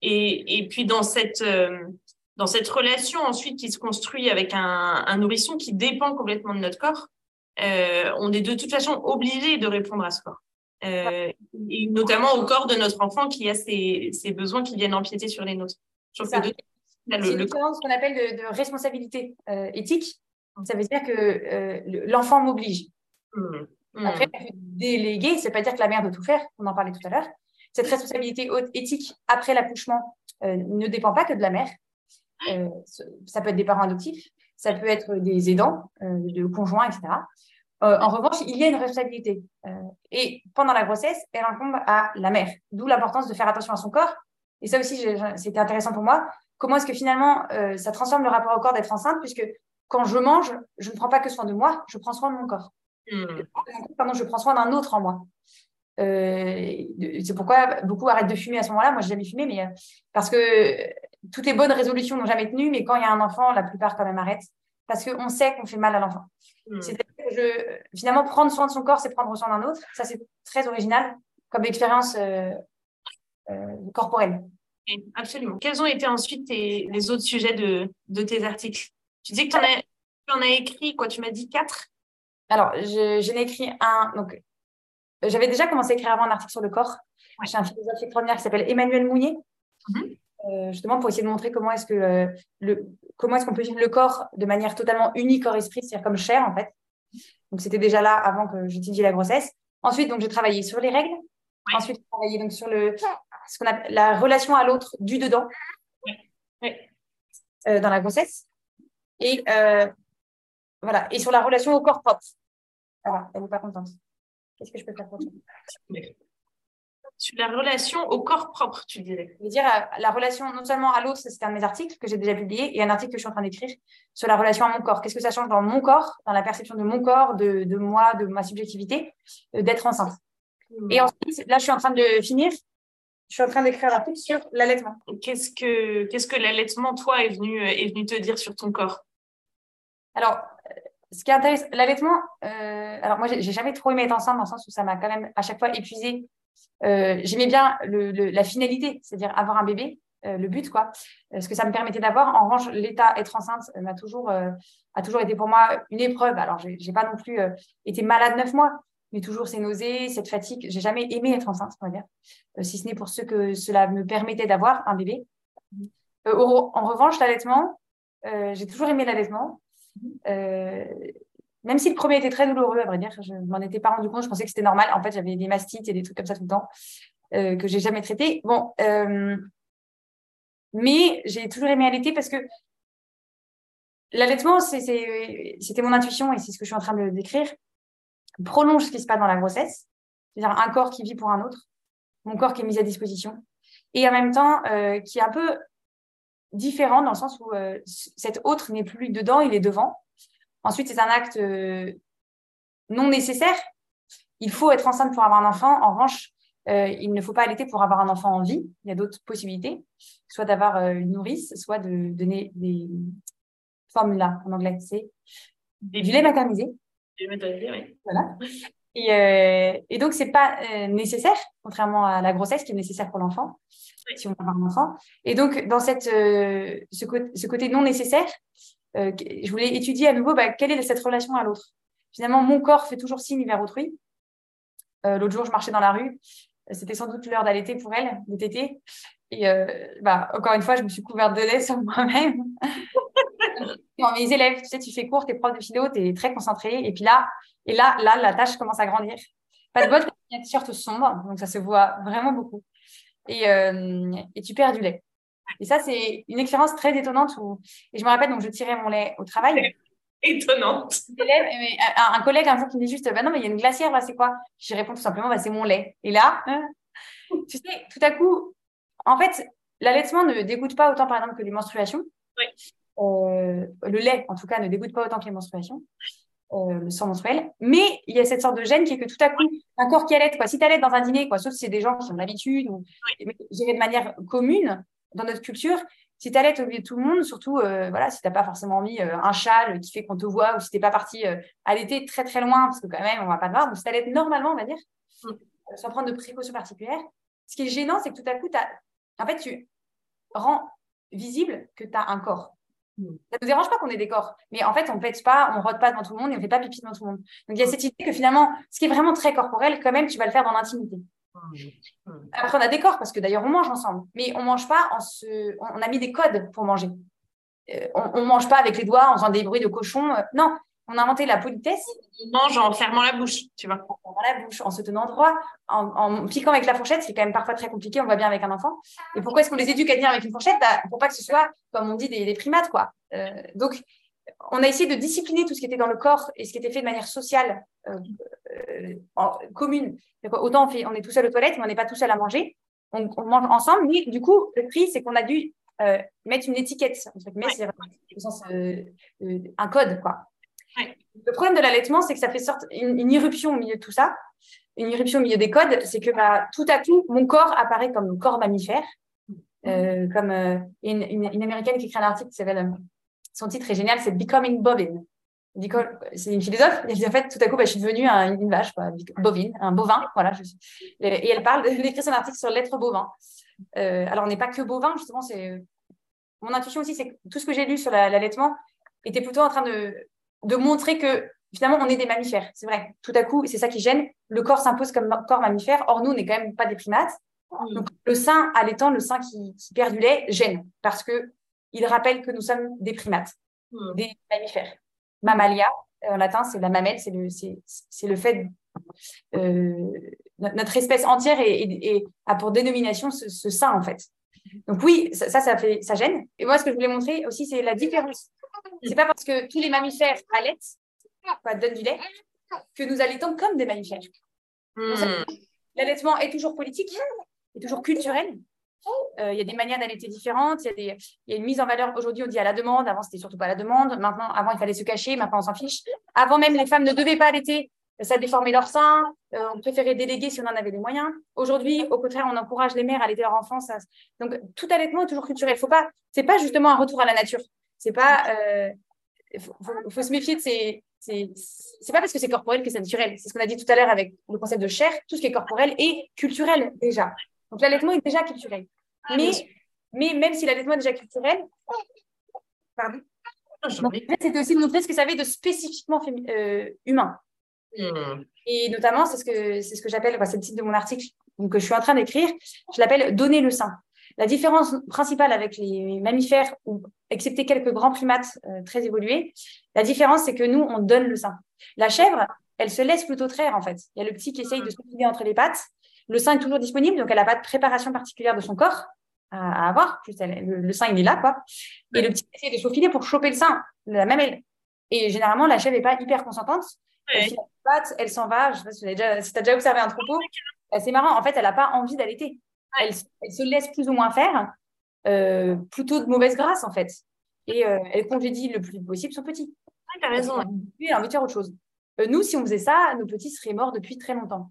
Et, puis dans cette, euh, dans cette relation ensuite qui se construit avec un, un nourrisson qui dépend complètement de notre corps, euh, on est de toute façon obligé de répondre à ce corps. Euh, et notamment au corps de notre enfant qui a ses, ses besoins qui viennent empiéter sur les nôtres. C'est le, ce qu'on appelle de, responsabilité euh, éthique. Ça veut dire que euh, l'enfant m'oblige. Mmh. Mmh. Après, déléguer, c'est pas dire que la mère doit tout faire. On en parlait tout à l'heure. Cette responsabilité éthique après l'accouchement ne dépend pas que de la mère. ça peut être des parents adoptifs, ça peut être des aidants, de conjoints, etc. en revanche, il y a une responsabilité. et pendant la grossesse, elle incombe à la mère. D'où l'importance de faire attention à son corps. Et ça aussi, c'était intéressant pour moi comment est-ce que finalement euh, ça transforme le rapport au corps d'être enceinte, puisque quand je mange, je ne prends pas que soin de moi, je prends soin de mon corps. Hmm. Pardon, je prends soin d'un autre en moi. Euh, c'est pourquoi beaucoup arrêtent de fumer à ce moment-là. Moi, j'ai jamais fumé, mais euh, parce que toutes les bonnes résolutions n'ont jamais tenu, mais quand il y a un enfant, la plupart quand même arrêtent parce qu'on sait qu'on fait mal à l'enfant. Hmm. C'est-à-dire que finalement, prendre soin de son corps, c'est prendre soin d'un autre. Ça, c'est très original comme expérience corporelle. Absolument. Quels ont été ensuite les autres sujets de, de, tes articles? Tu dis que tu en, as, as écrit, quoi Tu m'as dit quatre? Alors, je, n'ai écrit un. Donc, j'avais déjà commencé à écrire avant un article sur le corps. J'ai un philosophe extraordinaire qui s'appelle Emmanuel Mounier. Mm-hmm. Euh, justement pour essayer de montrer comment est-ce que euh, le comment est-ce qu'on peut vivre le corps de manière totalement unique corps esprit c'est-à-dire comme chair en fait. Donc c'était déjà là avant que j'étudie la grossesse. Ensuite donc j'ai travaillé sur les règles. Ensuite j'ai travaillé donc sur le ce qu'on appelle la relation à l'autre du dedans. Euh, dans la grossesse. Et euh, voilà. Et sur la relation au corps propre. Voilà, elle n'est pas contente. Qu'est-ce que je peux faire pour toi? Sur la relation au corps propre, tu dirais. Je veux dire euh, la relation non seulement à l'autre, c'est un de mes articles que j'ai déjà publié, et un article que je suis en train d'écrire sur la relation à mon corps. Qu'est-ce que ça change dans mon corps, dans la perception de mon corps, de, de moi, de ma subjectivité, d'être enceinte. Hmm. Et ensuite, là, je suis en train de finir je suis en train d'écrire un article sur l'allaitement. Qu'est-ce que, qu'est-ce que l'allaitement, toi, est venu, est venu te dire sur ton corps? Alors, ce qui est intéressant, l'allaitement, euh, alors moi, j'ai jamais trop aimé être enceinte dans le sens où ça m'a quand même à chaque fois épuisé. Euh, j'aimais bien la finalité, c'est-à-dire avoir un bébé, euh, le but, quoi, ce que ça me permettait d'avoir. En revanche, l'état être enceinte m'a toujours, a toujours été pour moi une épreuve. Alors, j'ai pas non plus été malade neuf mois, mais toujours ces nausées, cette fatigue. J'ai jamais aimé être enceinte, on va dire, euh, si ce n'est pour ce que cela me permettait d'avoir un bébé. Euh, en revanche, l'allaitement, euh, j'ai toujours aimé l'allaitement. Même si le premier était très douloureux, à vrai dire, je m'en étais pas rendu compte, je pensais que c'était normal. En fait, j'avais des mastites et des trucs comme ça tout le temps que j'ai jamais traité. Bon, mais j'ai toujours aimé allaiter parce que l'allaitement, c'était mon intuition et c'est ce que je suis en train de décrire prolonge ce qui se passe dans la grossesse, c'est-à-dire un corps qui vit pour un autre, mon corps qui est mis à disposition, et en même temps euh, qui est un peu différent dans le sens où euh, cet autre n'est plus dedans, il est devant. Ensuite, c'est un acte euh, non nécessaire. Il faut être enceinte pour avoir un enfant. En revanche, il ne faut pas allaiter pour avoir un enfant en vie. Il y a d'autres possibilités, soit d'avoir une nourrice, soit de donner des formulas en anglais, c'est du lait maternisé. Voilà. Et, euh, et, donc, c'est pas euh, nécessaire, contrairement à la grossesse qui est nécessaire pour l'enfant, si on veut avoir un enfant. Et donc, dans cette, euh, ce, ce, côté non nécessaire, euh, je voulais étudier à nouveau bah, quelle est cette relation à l'autre? Finalement, mon corps fait toujours signe vers autrui. L'autre jour, je marchais dans la rue. C'était sans doute l'heure d'allaiter pour elle, de téter. Et bah, encore une fois, je me suis couverte de lait sur moi-même. mes élèves, tu sais, tu fais cours, tu es prof de philo, tu es très concentré. Et puis là, et là, là, la tâche commence à grandir. Pas de bol, tu as un t-shirt sombre, donc ça se voit vraiment beaucoup. Euh, et tu perds du lait. Et ça, c'est une expérience très étonnante. Où... Et je me rappelle, donc je tirais mon lait au travail. Étonnante. Un, collègue un jour qui me dit juste, bah non, mais il y a une glacière là, c'est quoi? Je réponds tout simplement, bah, c'est mon lait. Et là, tu sais, tout à coup, en fait, l'allaitement ne dégoûte pas autant, par exemple, que les menstruations. Oui. Euh, le lait, en tout cas, ne dégoûte pas autant que les menstruations, euh, le sang menstruel. Mais il y a cette sorte de gêne qui est que tout à coup, un corps qui allait, quoi, si tu allais dans un dîner, quoi, sauf si c'est des gens qui ont l'habitude, ou géré de manière commune dans notre culture, si tu allaites au milieu de tout le monde, surtout euh, voilà, si tu n'as pas forcément mis euh, un châle qui fait qu'on te voit ou si tu n'es pas parti euh, allaiter très très loin, parce que quand même, on va pas te voir. Donc, si tu allaites normalement, on va dire, mm. sans prendre de précautions particulières. Ce qui est gênant, c'est que tout à coup, en fait, tu rends visible que tu as un corps. Mm. Ça ne nous dérange pas qu'on ait des corps, mais en fait, on ne pète pas, on ne rote pas devant tout le monde et on ne fait pas pipi devant tout le monde. Donc, il y a cette idée que finalement, ce qui est vraiment très corporel, quand même, tu vas le faire dans l'intimité. Après, on a des corps parce que d'ailleurs, on mange ensemble. Mais on mange pas en se. On a mis des codes pour manger. Euh, on ne mange pas avec les doigts en faisant des bruits de cochon. Euh, non, on a inventé la politesse. On mange en fermant la bouche, tu vois. En fermant la bouche, en se tenant droit, en, piquant avec la fourchette, ce qui est quand même parfois très compliqué, on voit bien avec un enfant. Et pourquoi est-ce qu'on les éduque à tenir avec une fourchette? Bah, Pour pas que ce soit, comme on dit, des, primates, quoi. Euh, donc, on a essayé de discipliner tout ce qui était dans le corps et ce qui était fait de manière sociale, en, commune. Autant on, fait, on est tout seul aux toilettes, mais on n'est pas tout seul à manger. On, mange ensemble. Mais du coup, le prix, c'est qu'on a dû euh, mettre une étiquette. c'est euh, euh, un code. Quoi. Le problème de l'allaitement, c'est que ça fait sorte une, irruption au milieu de tout ça. Une irruption au milieu des codes, c'est que bah, tout à coup, mon corps apparaît comme corps mammifère. comme une, une, américaine qui écrit un article qui s'appelle, son titre est génial, c'est Becoming Bobbin c'est une philosophe, dit en fait, tout à coup, bah, je suis devenue une vache, bovine, un bovin, voilà. et elle parle, elle écrit son article sur l'être bovin. Euh, alors, on n'est pas que bovin, justement, c'est. Mon intuition aussi, c'est que tout ce que j'ai lu sur l'allaitement était plutôt en train de, de montrer que finalement, on est des mammifères. C'est vrai. Tout à coup, c'est ça qui gêne. Le corps s'impose comme corps mammifère. Or, nous, on n'est quand même pas des primates. Donc, le sein allaitant, le sein qui, qui, perd du lait, gêne parce que il rappelle que nous sommes des primates, hmm. des mammifères. Mammalia, euh, en latin, c'est la mamelle, c'est le, c'est, le fait. Euh, notre espèce entière a pour dénomination ce, sein, en fait. Donc, oui, ça, ça, fait, ça gêne. Et moi, ce que je voulais montrer aussi, c'est la différence. C'est pas parce que tous les mammifères allaitent, quoi, donnent du lait, que nous allaitons comme des mammifères. Hmm. L'allaitement est toujours politique, est toujours culturel. Euh, il y a des manières d'allaiter différentes. Il y, a une mise en valeur. Aujourd'hui, on dit à la demande. Avant, c'était surtout pas à la demande. Maintenant, avant, il fallait se cacher. Maintenant, on s'en fiche. Avant même, les femmes ne devaient pas allaiter. Ça déformait leur sein. Euh, on préférait déléguer si on en avait les moyens. Aujourd'hui, au contraire, on encourage les mères à allaiter leur enfant. Donc, tout allaitement est toujours culturel. Faut pas. C'est pas justement un retour à la nature. C'est pas. Euh... Faut, se méfier de ces. C'est pas parce que c'est corporel que c'est naturel. C'est ce qu'on a dit tout à l'heure avec le concept de chair. Tout ce qui est corporel est culturel déjà. Donc l'allaitement est déjà culturel. Ah, mais, mais même si l'allaitement est déjà culturel, pardon. C'était aussi de montrer ce que ça avait de spécifiquement euh, humain. Hmm. Et notamment, c'est ce que, c'est ce que j'appelle, c'est le titre de mon article que je suis en train d'écrire, je l'appelle Donner le sein. La différence principale avec les mammifères, ou excepté quelques grands primates euh, très évolués, la différence, c'est que nous, on donne le sein. La chèvre, elle se laisse plutôt traire, en fait. Il y a le petit qui essaye de se trouver entre les pattes. Le sein est toujours disponible, donc elle n'a pas de préparation particulière de son corps à, avoir. le, sein, il est là, quoi. Et le petit essaie de se faufiler pour choper le sein, la même elle. Et généralement, la chèvre n'est pas hyper consentante. Elle, elle s'en va. Je sais pas si tu as, déjà observé un troupeau. C'est marrant. En fait, elle n'a pas envie d'allaiter. Elle, se laisse plus ou moins faire, euh, plutôt de mauvaise grâce, en fait. Et euh, elle congédie le plus possible son petit. tu as raison. Elle a envie de faire autre chose. Euh, nous, si on faisait ça, nos petits seraient morts depuis très longtemps.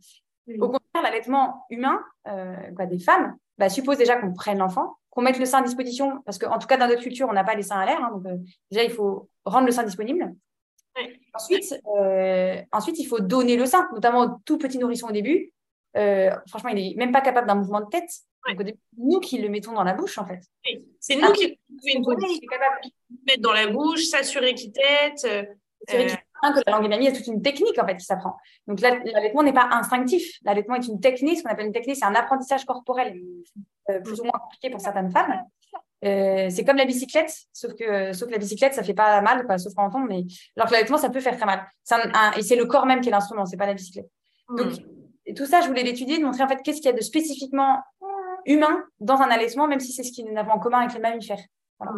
Au contraire, l'allaitement humain, quoi, des femmes, bah, suppose déjà qu'on prenne l'enfant, qu'on mette le sein à disposition, parce qu'en tout cas, dans notre culture, on n'a pas les seins à l'air. Hein, donc, euh, déjà, il faut rendre le sein disponible. Ensuite, euh, ensuite, il faut donner le sein, notamment au tout petit nourrisson au début. Euh, franchement, il n'est même pas capable d'un mouvement de tête. Donc, nous qui le mettons dans la bouche, en fait. C'est nous qui, de mettre dans la bouche, s'assurer qu'il tête que la langue y a toute une technique en fait qui s'apprend. Donc l'allaitement n'est pas instinctif. L'allaitement est une technique, ce qu'on appelle une technique, c'est un apprentissage corporel euh, plus ou moins compliqué pour certaines femmes. Euh, c'est comme la bicyclette, sauf que, sauf que la bicyclette, ça fait pas mal, quoi, sauf pour enfant, mais alors que l'allaitement, ça peut faire très mal. et c'est le corps même qui est l'instrument, c'est pas la bicyclette. Donc, tout ça, je voulais l'étudier, de montrer en fait qu'est-ce qu'il y a de spécifiquement humain dans un allaitement, même si c'est ce qui nous avons en commun avec les mammifères. Voilà.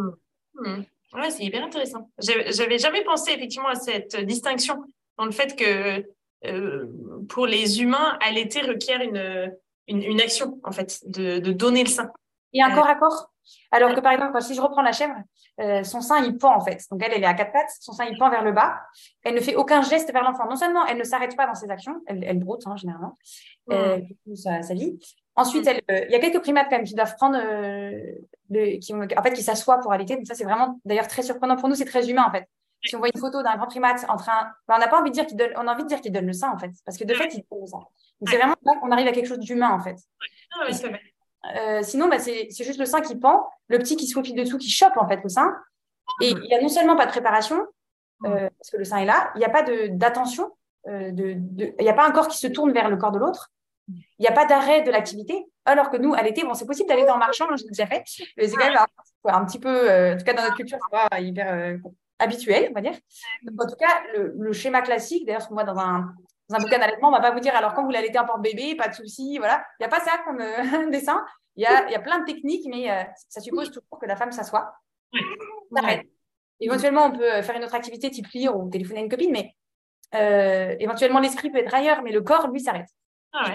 Hmm. Ouais, c'est hyper intéressant. J'avais jamais pensé effectivement à cette distinction dans le fait que euh, pour les humains, allaiter requiert une, une, action, en fait, de, de, donner le sein. Et un corps à corps? Alors que par exemple, si je reprends la chèvre, euh, son sein il pend en fait. Donc elle, elle est à quatre pattes, son sein il pend vers le bas. Elle ne fait aucun geste vers l'enfant. Non seulement elle ne s'arrête pas dans ses actions, elle, elle broute hein, généralement, euh, sa, sa, vie. Ensuite, mm. il y a quelques primates quand même qui doivent prendre, qui, en fait, qui s'assoient pour allaiter. Donc ça, c'est vraiment d'ailleurs très surprenant pour nous. C'est très humain en fait. Si on voit une photo d'un grand primate en train, ben, on n'a pas envie de dire qu'il donne, on a envie de dire qu'il donne le sein en fait, parce que de fait, il donne le sein. Donc c'est vraiment là qu'on arrive à quelque chose d'humain en fait. Euh, sinon, bah, c'est juste le sein qui pend, le petit qui se faufile dessous, qui chope en fait le sein. Et il n'y a non seulement pas de préparation, euh, parce que le sein est là, il n'y a pas d'attention, euh, il n'y a pas un corps qui se tourne vers le corps de l'autre, il n'y a pas d'arrêt de l'activité. Alors que nous, à l'été, bon, c'est possible d'aller en marchant, j'ai déjà fait, mais c'est quand même un, un, petit peu, en tout cas dans notre culture, c'est pas hyper habituel, on va dire. Donc, en tout cas, le, schéma classique, d'ailleurs, ce qu'on voit dans un, dans un bouquin d'allaitement, on ne va pas vous dire alors quand vous l'allaitez en porte-bébé, pas de souci, voilà. Il n'y a pas ça comme euh, dessin. Il y a, y a, plein de techniques, mais euh, ça suppose toujours que la femme s'assoie. Éventuellement, on peut faire une autre activité, type lire ou téléphoner à une copine, mais euh, éventuellement, l'esprit peut être ailleurs, mais le corps, lui, s'arrête. Ah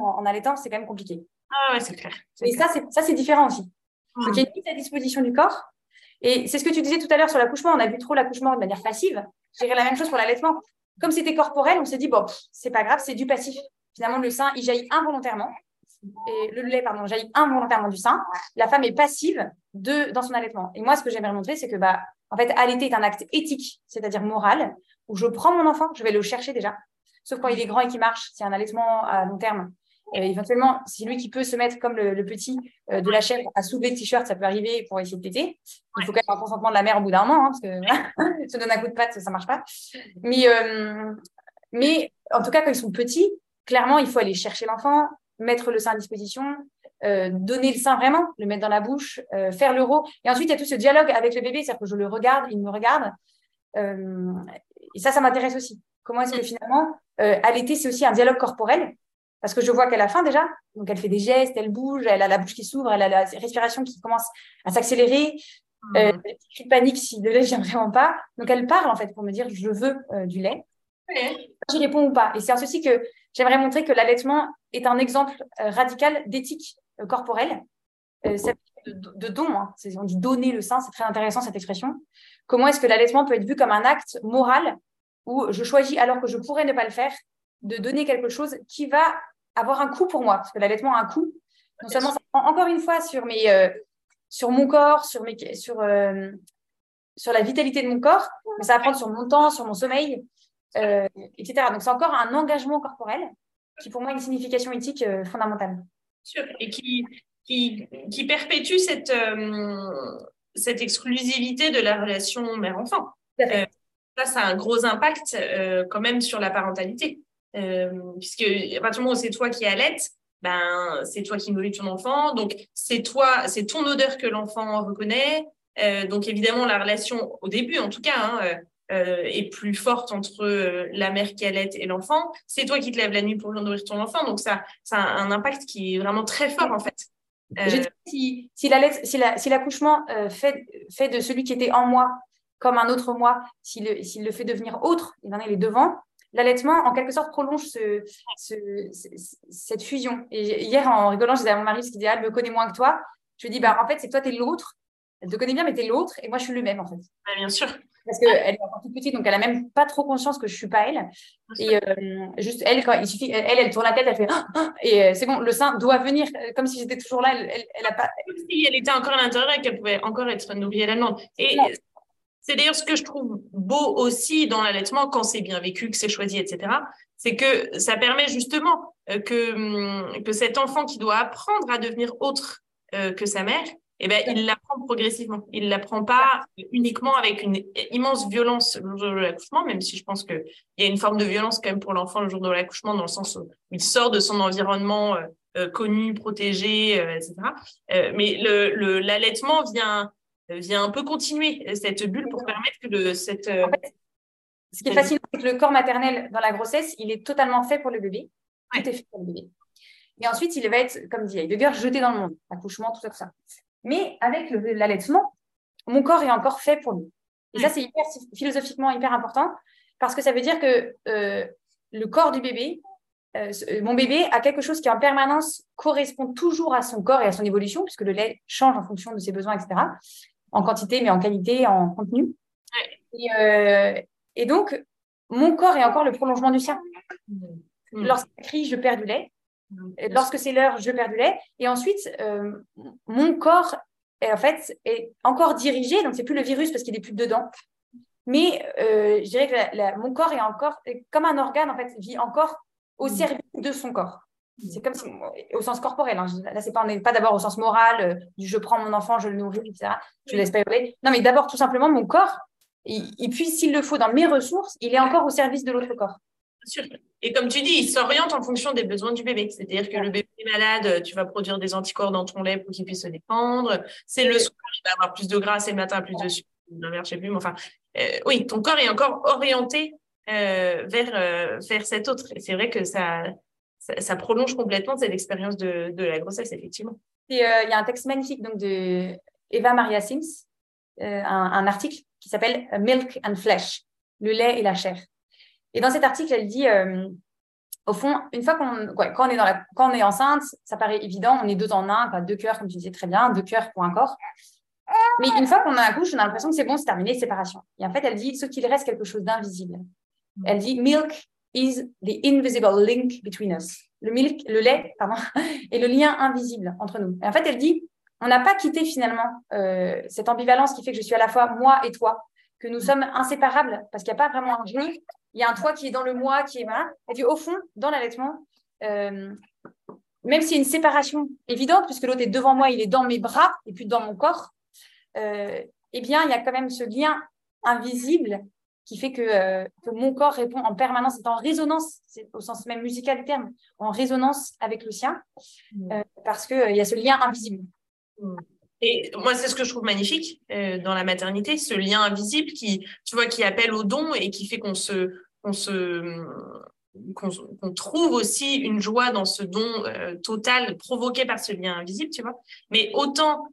en, allaitant, c'est quand même compliqué. Ah ouais, c'est clair. Et ça, c'est différent aussi. Donc, il y a une mise à disposition du corps et c'est ce que tu disais tout à l'heure sur l'accouchement. On a vu trop l'accouchement de manière passive. Je la même chose pour l'allaitement. Comme c'était corporel, on s'est dit, bon, c'est pas grave, c'est du passif. Finalement, le sein, il jaillit involontairement. Et le lait, pardon, jaillit involontairement du sein. La femme est passive de, dans son allaitement. Et moi, ce que j'aimerais montrer, c'est que, bah, en fait, allaiter est un acte éthique, c'est-à-dire moral, où je prends mon enfant, je vais le chercher déjà. Sauf quand il est grand et qu'il marche, c'est un allaitement à long terme. Et éventuellement, c'est lui qui peut se mettre comme le, petit euh, de la chèvre à soulever le t-shirt, ça peut arriver pour essayer de téter. Il faut quand même un consentement de la mère au bout d'un moment, hein, parce que se donner un coup de patte, ça marche pas. Mais, euh, mais en tout cas, quand ils sont petits, clairement, il faut aller chercher l'enfant, mettre le sein à disposition, euh, donner le sein vraiment, le mettre dans la bouche, faire l'euro. Et ensuite, il y a tout ce dialogue avec le bébé, c'est-à-dire que je le regarde, il me regarde. et ça, ça m'intéresse aussi. Comment est-ce que mm. Finalement, allaiter, c'est aussi un dialogue corporel parce que je vois qu'elle a faim déjà. Donc, elle fait des gestes, elle bouge, elle a la bouche qui s'ouvre, elle a la respiration qui commence à s'accélérer. Mmh. Euh, de panique si le lait vient vraiment pas. Donc, elle parle en fait pour me dire je veux euh, du lait. Je réponds ou pas. Et c'est en ceci que j'aimerais montrer que l'allaitement est un exemple euh, radical d'éthique euh, corporelle. De, de, don, hein. on dit donner le sein, c'est très intéressant cette expression. Comment est-ce que l'allaitement peut être vu comme un acte moral où je choisis, alors que je pourrais ne pas le faire, de donner quelque chose qui va avoir un coût pour moi, parce que l'allaitement a un coût. Non seulement ça prend encore une fois sur, mes, euh, sur mon corps, sur, mes, sur, euh, sur la vitalité de mon corps, mais ça va prendre sur mon temps, sur mon sommeil, euh, etc. Donc c'est encore un engagement corporel qui pour moi a une signification éthique fondamentale. Sûr. Et qui, qui, qui perpétue cette, cette exclusivité de la relation mère-enfant. Ça, ça a un gros impact quand même sur la parentalité. Euh, puisque à partir du moment où c'est toi qui allaites, ben c'est toi qui nourris ton enfant, donc c'est toi, c'est ton odeur que l'enfant reconnaît. Euh, donc évidemment la relation au début, en tout cas, hein, euh, est plus forte entre la mère qui allait et l'enfant. C'est toi qui te lèves la nuit pour nourrir ton enfant, donc ça, ça a un impact qui est vraiment très fort en fait. si, si l'accouchement fait, fait de celui qui était en moi comme un autre moi, s'il le, le fait devenir autre, il en est les devants, l'allaitement, en quelque sorte, prolonge cette fusion. Et hier, en rigolant, je disais à mon mari, ce qui dit, elle me connaît moins que toi. Je lui dis, bah, en fait, c'est toi, tu es l'autre. Elle te connaît bien, mais tu es l'autre. Et moi, je suis le même, en fait. bien sûr. Parce qu'elle est encore toute petite, donc elle n'a même pas trop conscience que je ne suis pas elle. Et euh, juste, elle, quand il suffit, elle, elle tourne la tête, elle fait ah, ah et euh, c'est bon, le sein doit venir, euh, comme si j'étais toujours là. Elle, elle, a pas. Si elle était encore à l'intérieur et qu'elle pouvait encore être nourrie à la demande. Et c'est d'ailleurs ce que je trouve beau aussi dans l'allaitement, quand c'est bien vécu, que c'est choisi, etc. C'est que ça permet justement euh, que, hum, que cet enfant qui doit apprendre à devenir autre euh, que sa mère, eh ben, il l'apprend progressivement. Il ne l'apprend pas uniquement avec une immense violence le jour de l'accouchement, même si je pense qu'il y a une forme de violence quand même pour l'enfant le jour de l'accouchement, dans le sens où il sort de son environnement euh, connu, protégé, etc. mais l'allaitement vient vient un peu continuer euh, cette bulle pour permettre que le, cette. Euh, ce qui est fascinant, c'est que le corps maternel dans la grossesse, il est totalement fait pour le bébé. Tout est fait pour le bébé. Et ensuite, il va être, comme dit Heidegger, jeté dans le monde. Accouchement, tout ça, tout ça. Mais avec l'allaitement, mon corps est encore fait pour lui. Et ça, c'est hyper, philosophiquement hyper important parce que ça veut dire que le corps du bébé, mon bébé a quelque chose qui en permanence correspond toujours à son corps et à son évolution, puisque le lait change en fonction de ses besoins, etc en quantité, mais en qualité, en contenu. Euh, et, donc, mon corps est encore le prolongement du sien. Mmh. Lorsqu'il crie, je perds du lait. Lorsque c'est l'heure, je perds du lait. Et ensuite, mon corps est, en fait, est encore dirigé. Donc, c'est plus le virus parce qu'il est plus dedans. Mais je dirais que mon corps est encore, comme un organe, en fait, vit encore au service de son corps. C'est comme si, au sens corporel, hein, là, c'est pas, on n'est pas d'abord au sens moral, euh, du je prends mon enfant, je le nourris, etc. Je ne laisse pas hurler. Non, mais d'abord, tout simplement, mon corps, et puis s'il le faut, dans mes ressources, il est encore au service de l'autre corps. Bien sûr. Et comme tu dis, il s'oriente en fonction des besoins du bébé. C'est-à-dire que le bébé est malade, tu vas produire des anticorps dans ton lait pour qu'il puisse se défendre. C'est le soir, il va avoir plus de gras, c'est le matin, plus de sucre. je sais plus, mais enfin, euh, oui, ton corps est encore orienté euh, vers, vers cet autre. Et c'est vrai que ça, ça, prolonge complètement cette expérience de, la grossesse, effectivement. Euh, il y a un texte magnifique donc, de Eva Maria Sims, euh, un, article qui s'appelle Milk and Flesh, le lait et la chair. Et dans cet article, elle dit, euh, au fond, une fois qu'on quand on est dans la, quand on est enceinte, ça paraît évident, on est deux en un, deux cœurs, comme tu disais très bien, deux cœurs pour un corps. Mais une fois qu'on a accouche, on a l'impression que c'est bon, c'est terminé, séparation. Et en fait, elle dit, ce qu'il reste quelque chose d'invisible. Elle dit, milk is the invisible link between us. Le, milk, le lait pardon, est le lien invisible entre nous. Et en fait, elle dit, on n'a pas quitté finalement euh, cette ambivalence qui fait que je suis à la fois moi et toi, que nous sommes inséparables parce qu'il n'y a pas vraiment un jeu. Il y a un toi qui est dans le moi, qui est là. Et puis au fond, dans l'allaitement, euh, même s'il y a une séparation évidente, puisque l'autre est devant moi, il est dans mes bras et puis dans mon corps, euh, eh bien, il y a quand même ce lien invisible qui fait que, euh, que, mon corps répond en permanence, c'est en résonance, au sens même musical du terme, en résonance avec le sien, mm. euh, parce qu'il euh, il y a ce lien invisible. Mm. Et moi, c'est ce que je trouve magnifique dans la maternité, ce lien invisible qui, tu vois, qui appelle au don et qui fait qu'on se, qu'on se, qu'on trouve aussi une joie dans ce don total provoqué par ce lien invisible, tu vois. Mais autant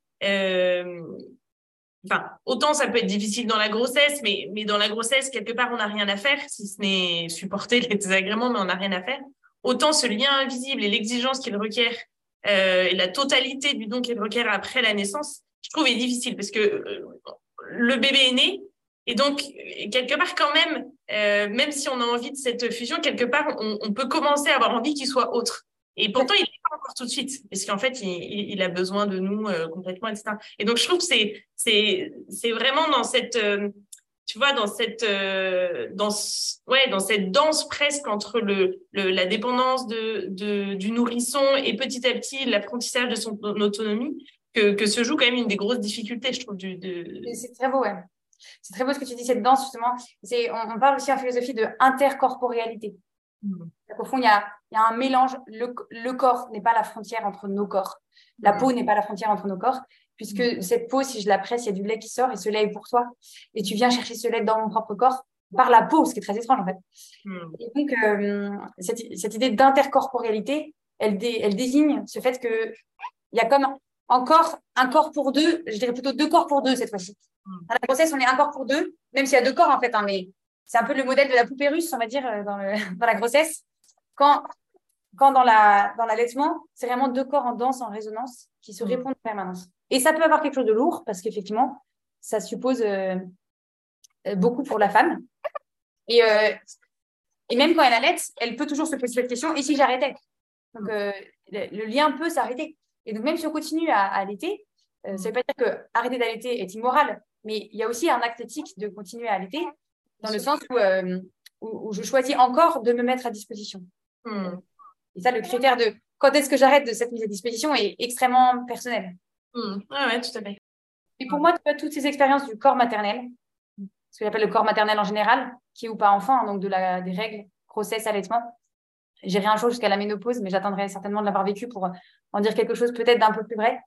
enfin, autant ça peut être difficile dans la grossesse, mais, mais dans la grossesse, quelque part, on n'a rien à faire, si ce n'est supporter les désagréments, mais on n'a rien à faire. Autant ce lien invisible et l'exigence qu'il requiert, euh, et la totalité du don qu'il requiert après la naissance, je trouve est difficile parce que euh, le bébé est né, et donc, quelque part, quand même, euh, même si on a envie de cette fusion, quelque part, on, on peut commencer à avoir envie qu'il soit autre. Et pourtant, il n'est pas encore tout de suite, parce qu'en fait, il, il, a besoin de nous euh, complètement, etc. Et donc, je trouve que c'est, c'est, c'est vraiment dans cette, euh, tu vois, dans cette, euh, dans, ouais, dans cette danse presque entre le, le la dépendance de, de, du nourrisson et petit à petit l'apprentissage de son autonomie, que, que se joue quand même une des grosses difficultés, je trouve. Du, de... C'est très beau, ouais. C'est très beau ce que tu dis, cette danse, justement. C'est, on, parle aussi en philosophie de intercorporéalité. Mmh. Au fond, il y a, y a, un mélange. Le, le corps n'est pas la frontière entre nos corps. La mmh. peau n'est pas la frontière entre nos corps, puisque mmh. cette peau, si je la presse, il y a du lait qui sort et ce lait est pour toi. Et tu viens chercher ce lait dans mon propre corps par la peau, ce qui est très étrange en fait. Et donc, euh, cette, cette, idée d'intercorporéalité, elle, elle désigne ce fait qu'il y a comme encore un corps pour deux, je dirais plutôt deux corps pour deux cette fois-ci. Dans la grossesse, on est un corps pour deux, même s'il y a deux corps en fait, hein, mais c'est un peu le modèle de la poupée russe, on va dire, euh, dans, dans la grossesse. Quand, quand dans l'allaitement, la, dans c'est vraiment deux corps en danse, en résonance, qui se mm. répondent en permanence. Et ça peut avoir quelque chose de lourd, parce qu'effectivement, ça suppose euh, euh, beaucoup pour la femme. Et, et même quand elle allaite, elle peut toujours se poser cette question, et si j'arrêtais? Donc, le, lien peut s'arrêter. Et donc, même si on continue à, à allaiter, ça ne veut pas dire que arrêter d'allaiter est immoral, mais il y a aussi un acte éthique de continuer à allaiter dans le sens euh, où, où, je choisis encore de me mettre à disposition. Hmm. Et ça, le critère de quand est-ce que j'arrête de cette mise à disposition est extrêmement personnel. Hmm. Oui, tout à fait. Et pour moi, tu as toutes ces expériences du corps maternel, ce que j'appelle le corps maternel en général, qui est ou pas enfant, hein, donc de la, des règles, grossesse, allaitement. J'ai rien chaud jusqu'à la ménopause, mais j'attendrai certainement de l'avoir vécu pour en dire quelque chose peut-être d'un peu plus vrai.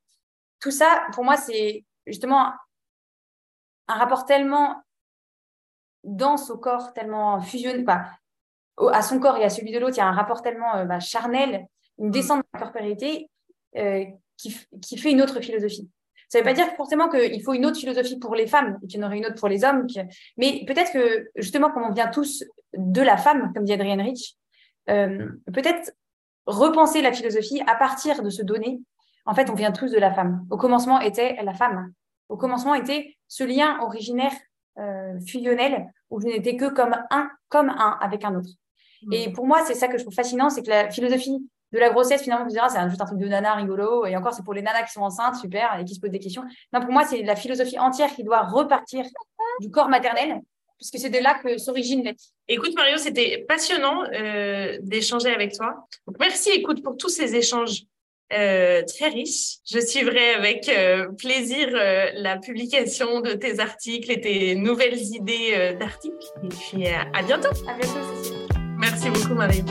Tout ça, pour moi, c'est justement un rapport tellement dense au corps, tellement fusionné, à son corps et à celui de l'autre, il y a un rapport tellement euh, bah, charnel, une mm. descente de la corporalité euh, qui, qui, fait une autre philosophie. Ça ne veut pas dire forcément qu'il faut une autre philosophie pour les femmes et qu'il y en aurait une autre pour les hommes. Mais peut-être que, justement, comme on vient tous de la femme, comme dit Adrienne Rich, euh, peut-être repenser la philosophie à partir de se donner. En fait, on vient tous de la femme. Au commencement était la femme. Au commencement était ce lien originaire euh, fusionnel où je n'étais que comme un, comme un avec un autre. Mm. Et pour moi, c'est ça que je trouve fascinant, c'est que la philosophie de la grossesse, finalement, c'est juste un truc de nana rigolo. Et encore, c'est pour les nanas qui sont enceintes, super, et qui se posent des questions. Non, pour moi, c'est la philosophie entière qui doit repartir du corps maternel, puisque c'est de là que s'origine l'être. Écoute, Mario, c'était passionnant euh, d'échanger avec toi. merci, écoute, pour tous ces échanges euh, très riches. Je suivrai avec euh, plaisir la publication de tes articles et tes nouvelles idées d'articles. Et puis, à bientôt. À bientôt, Cécile. Merci beaucoup, Marie.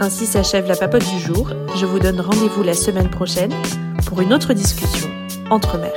Ainsi s'achève la papote du jour. Je vous donne rendez-vous la semaine prochaine pour une autre discussion entre mères.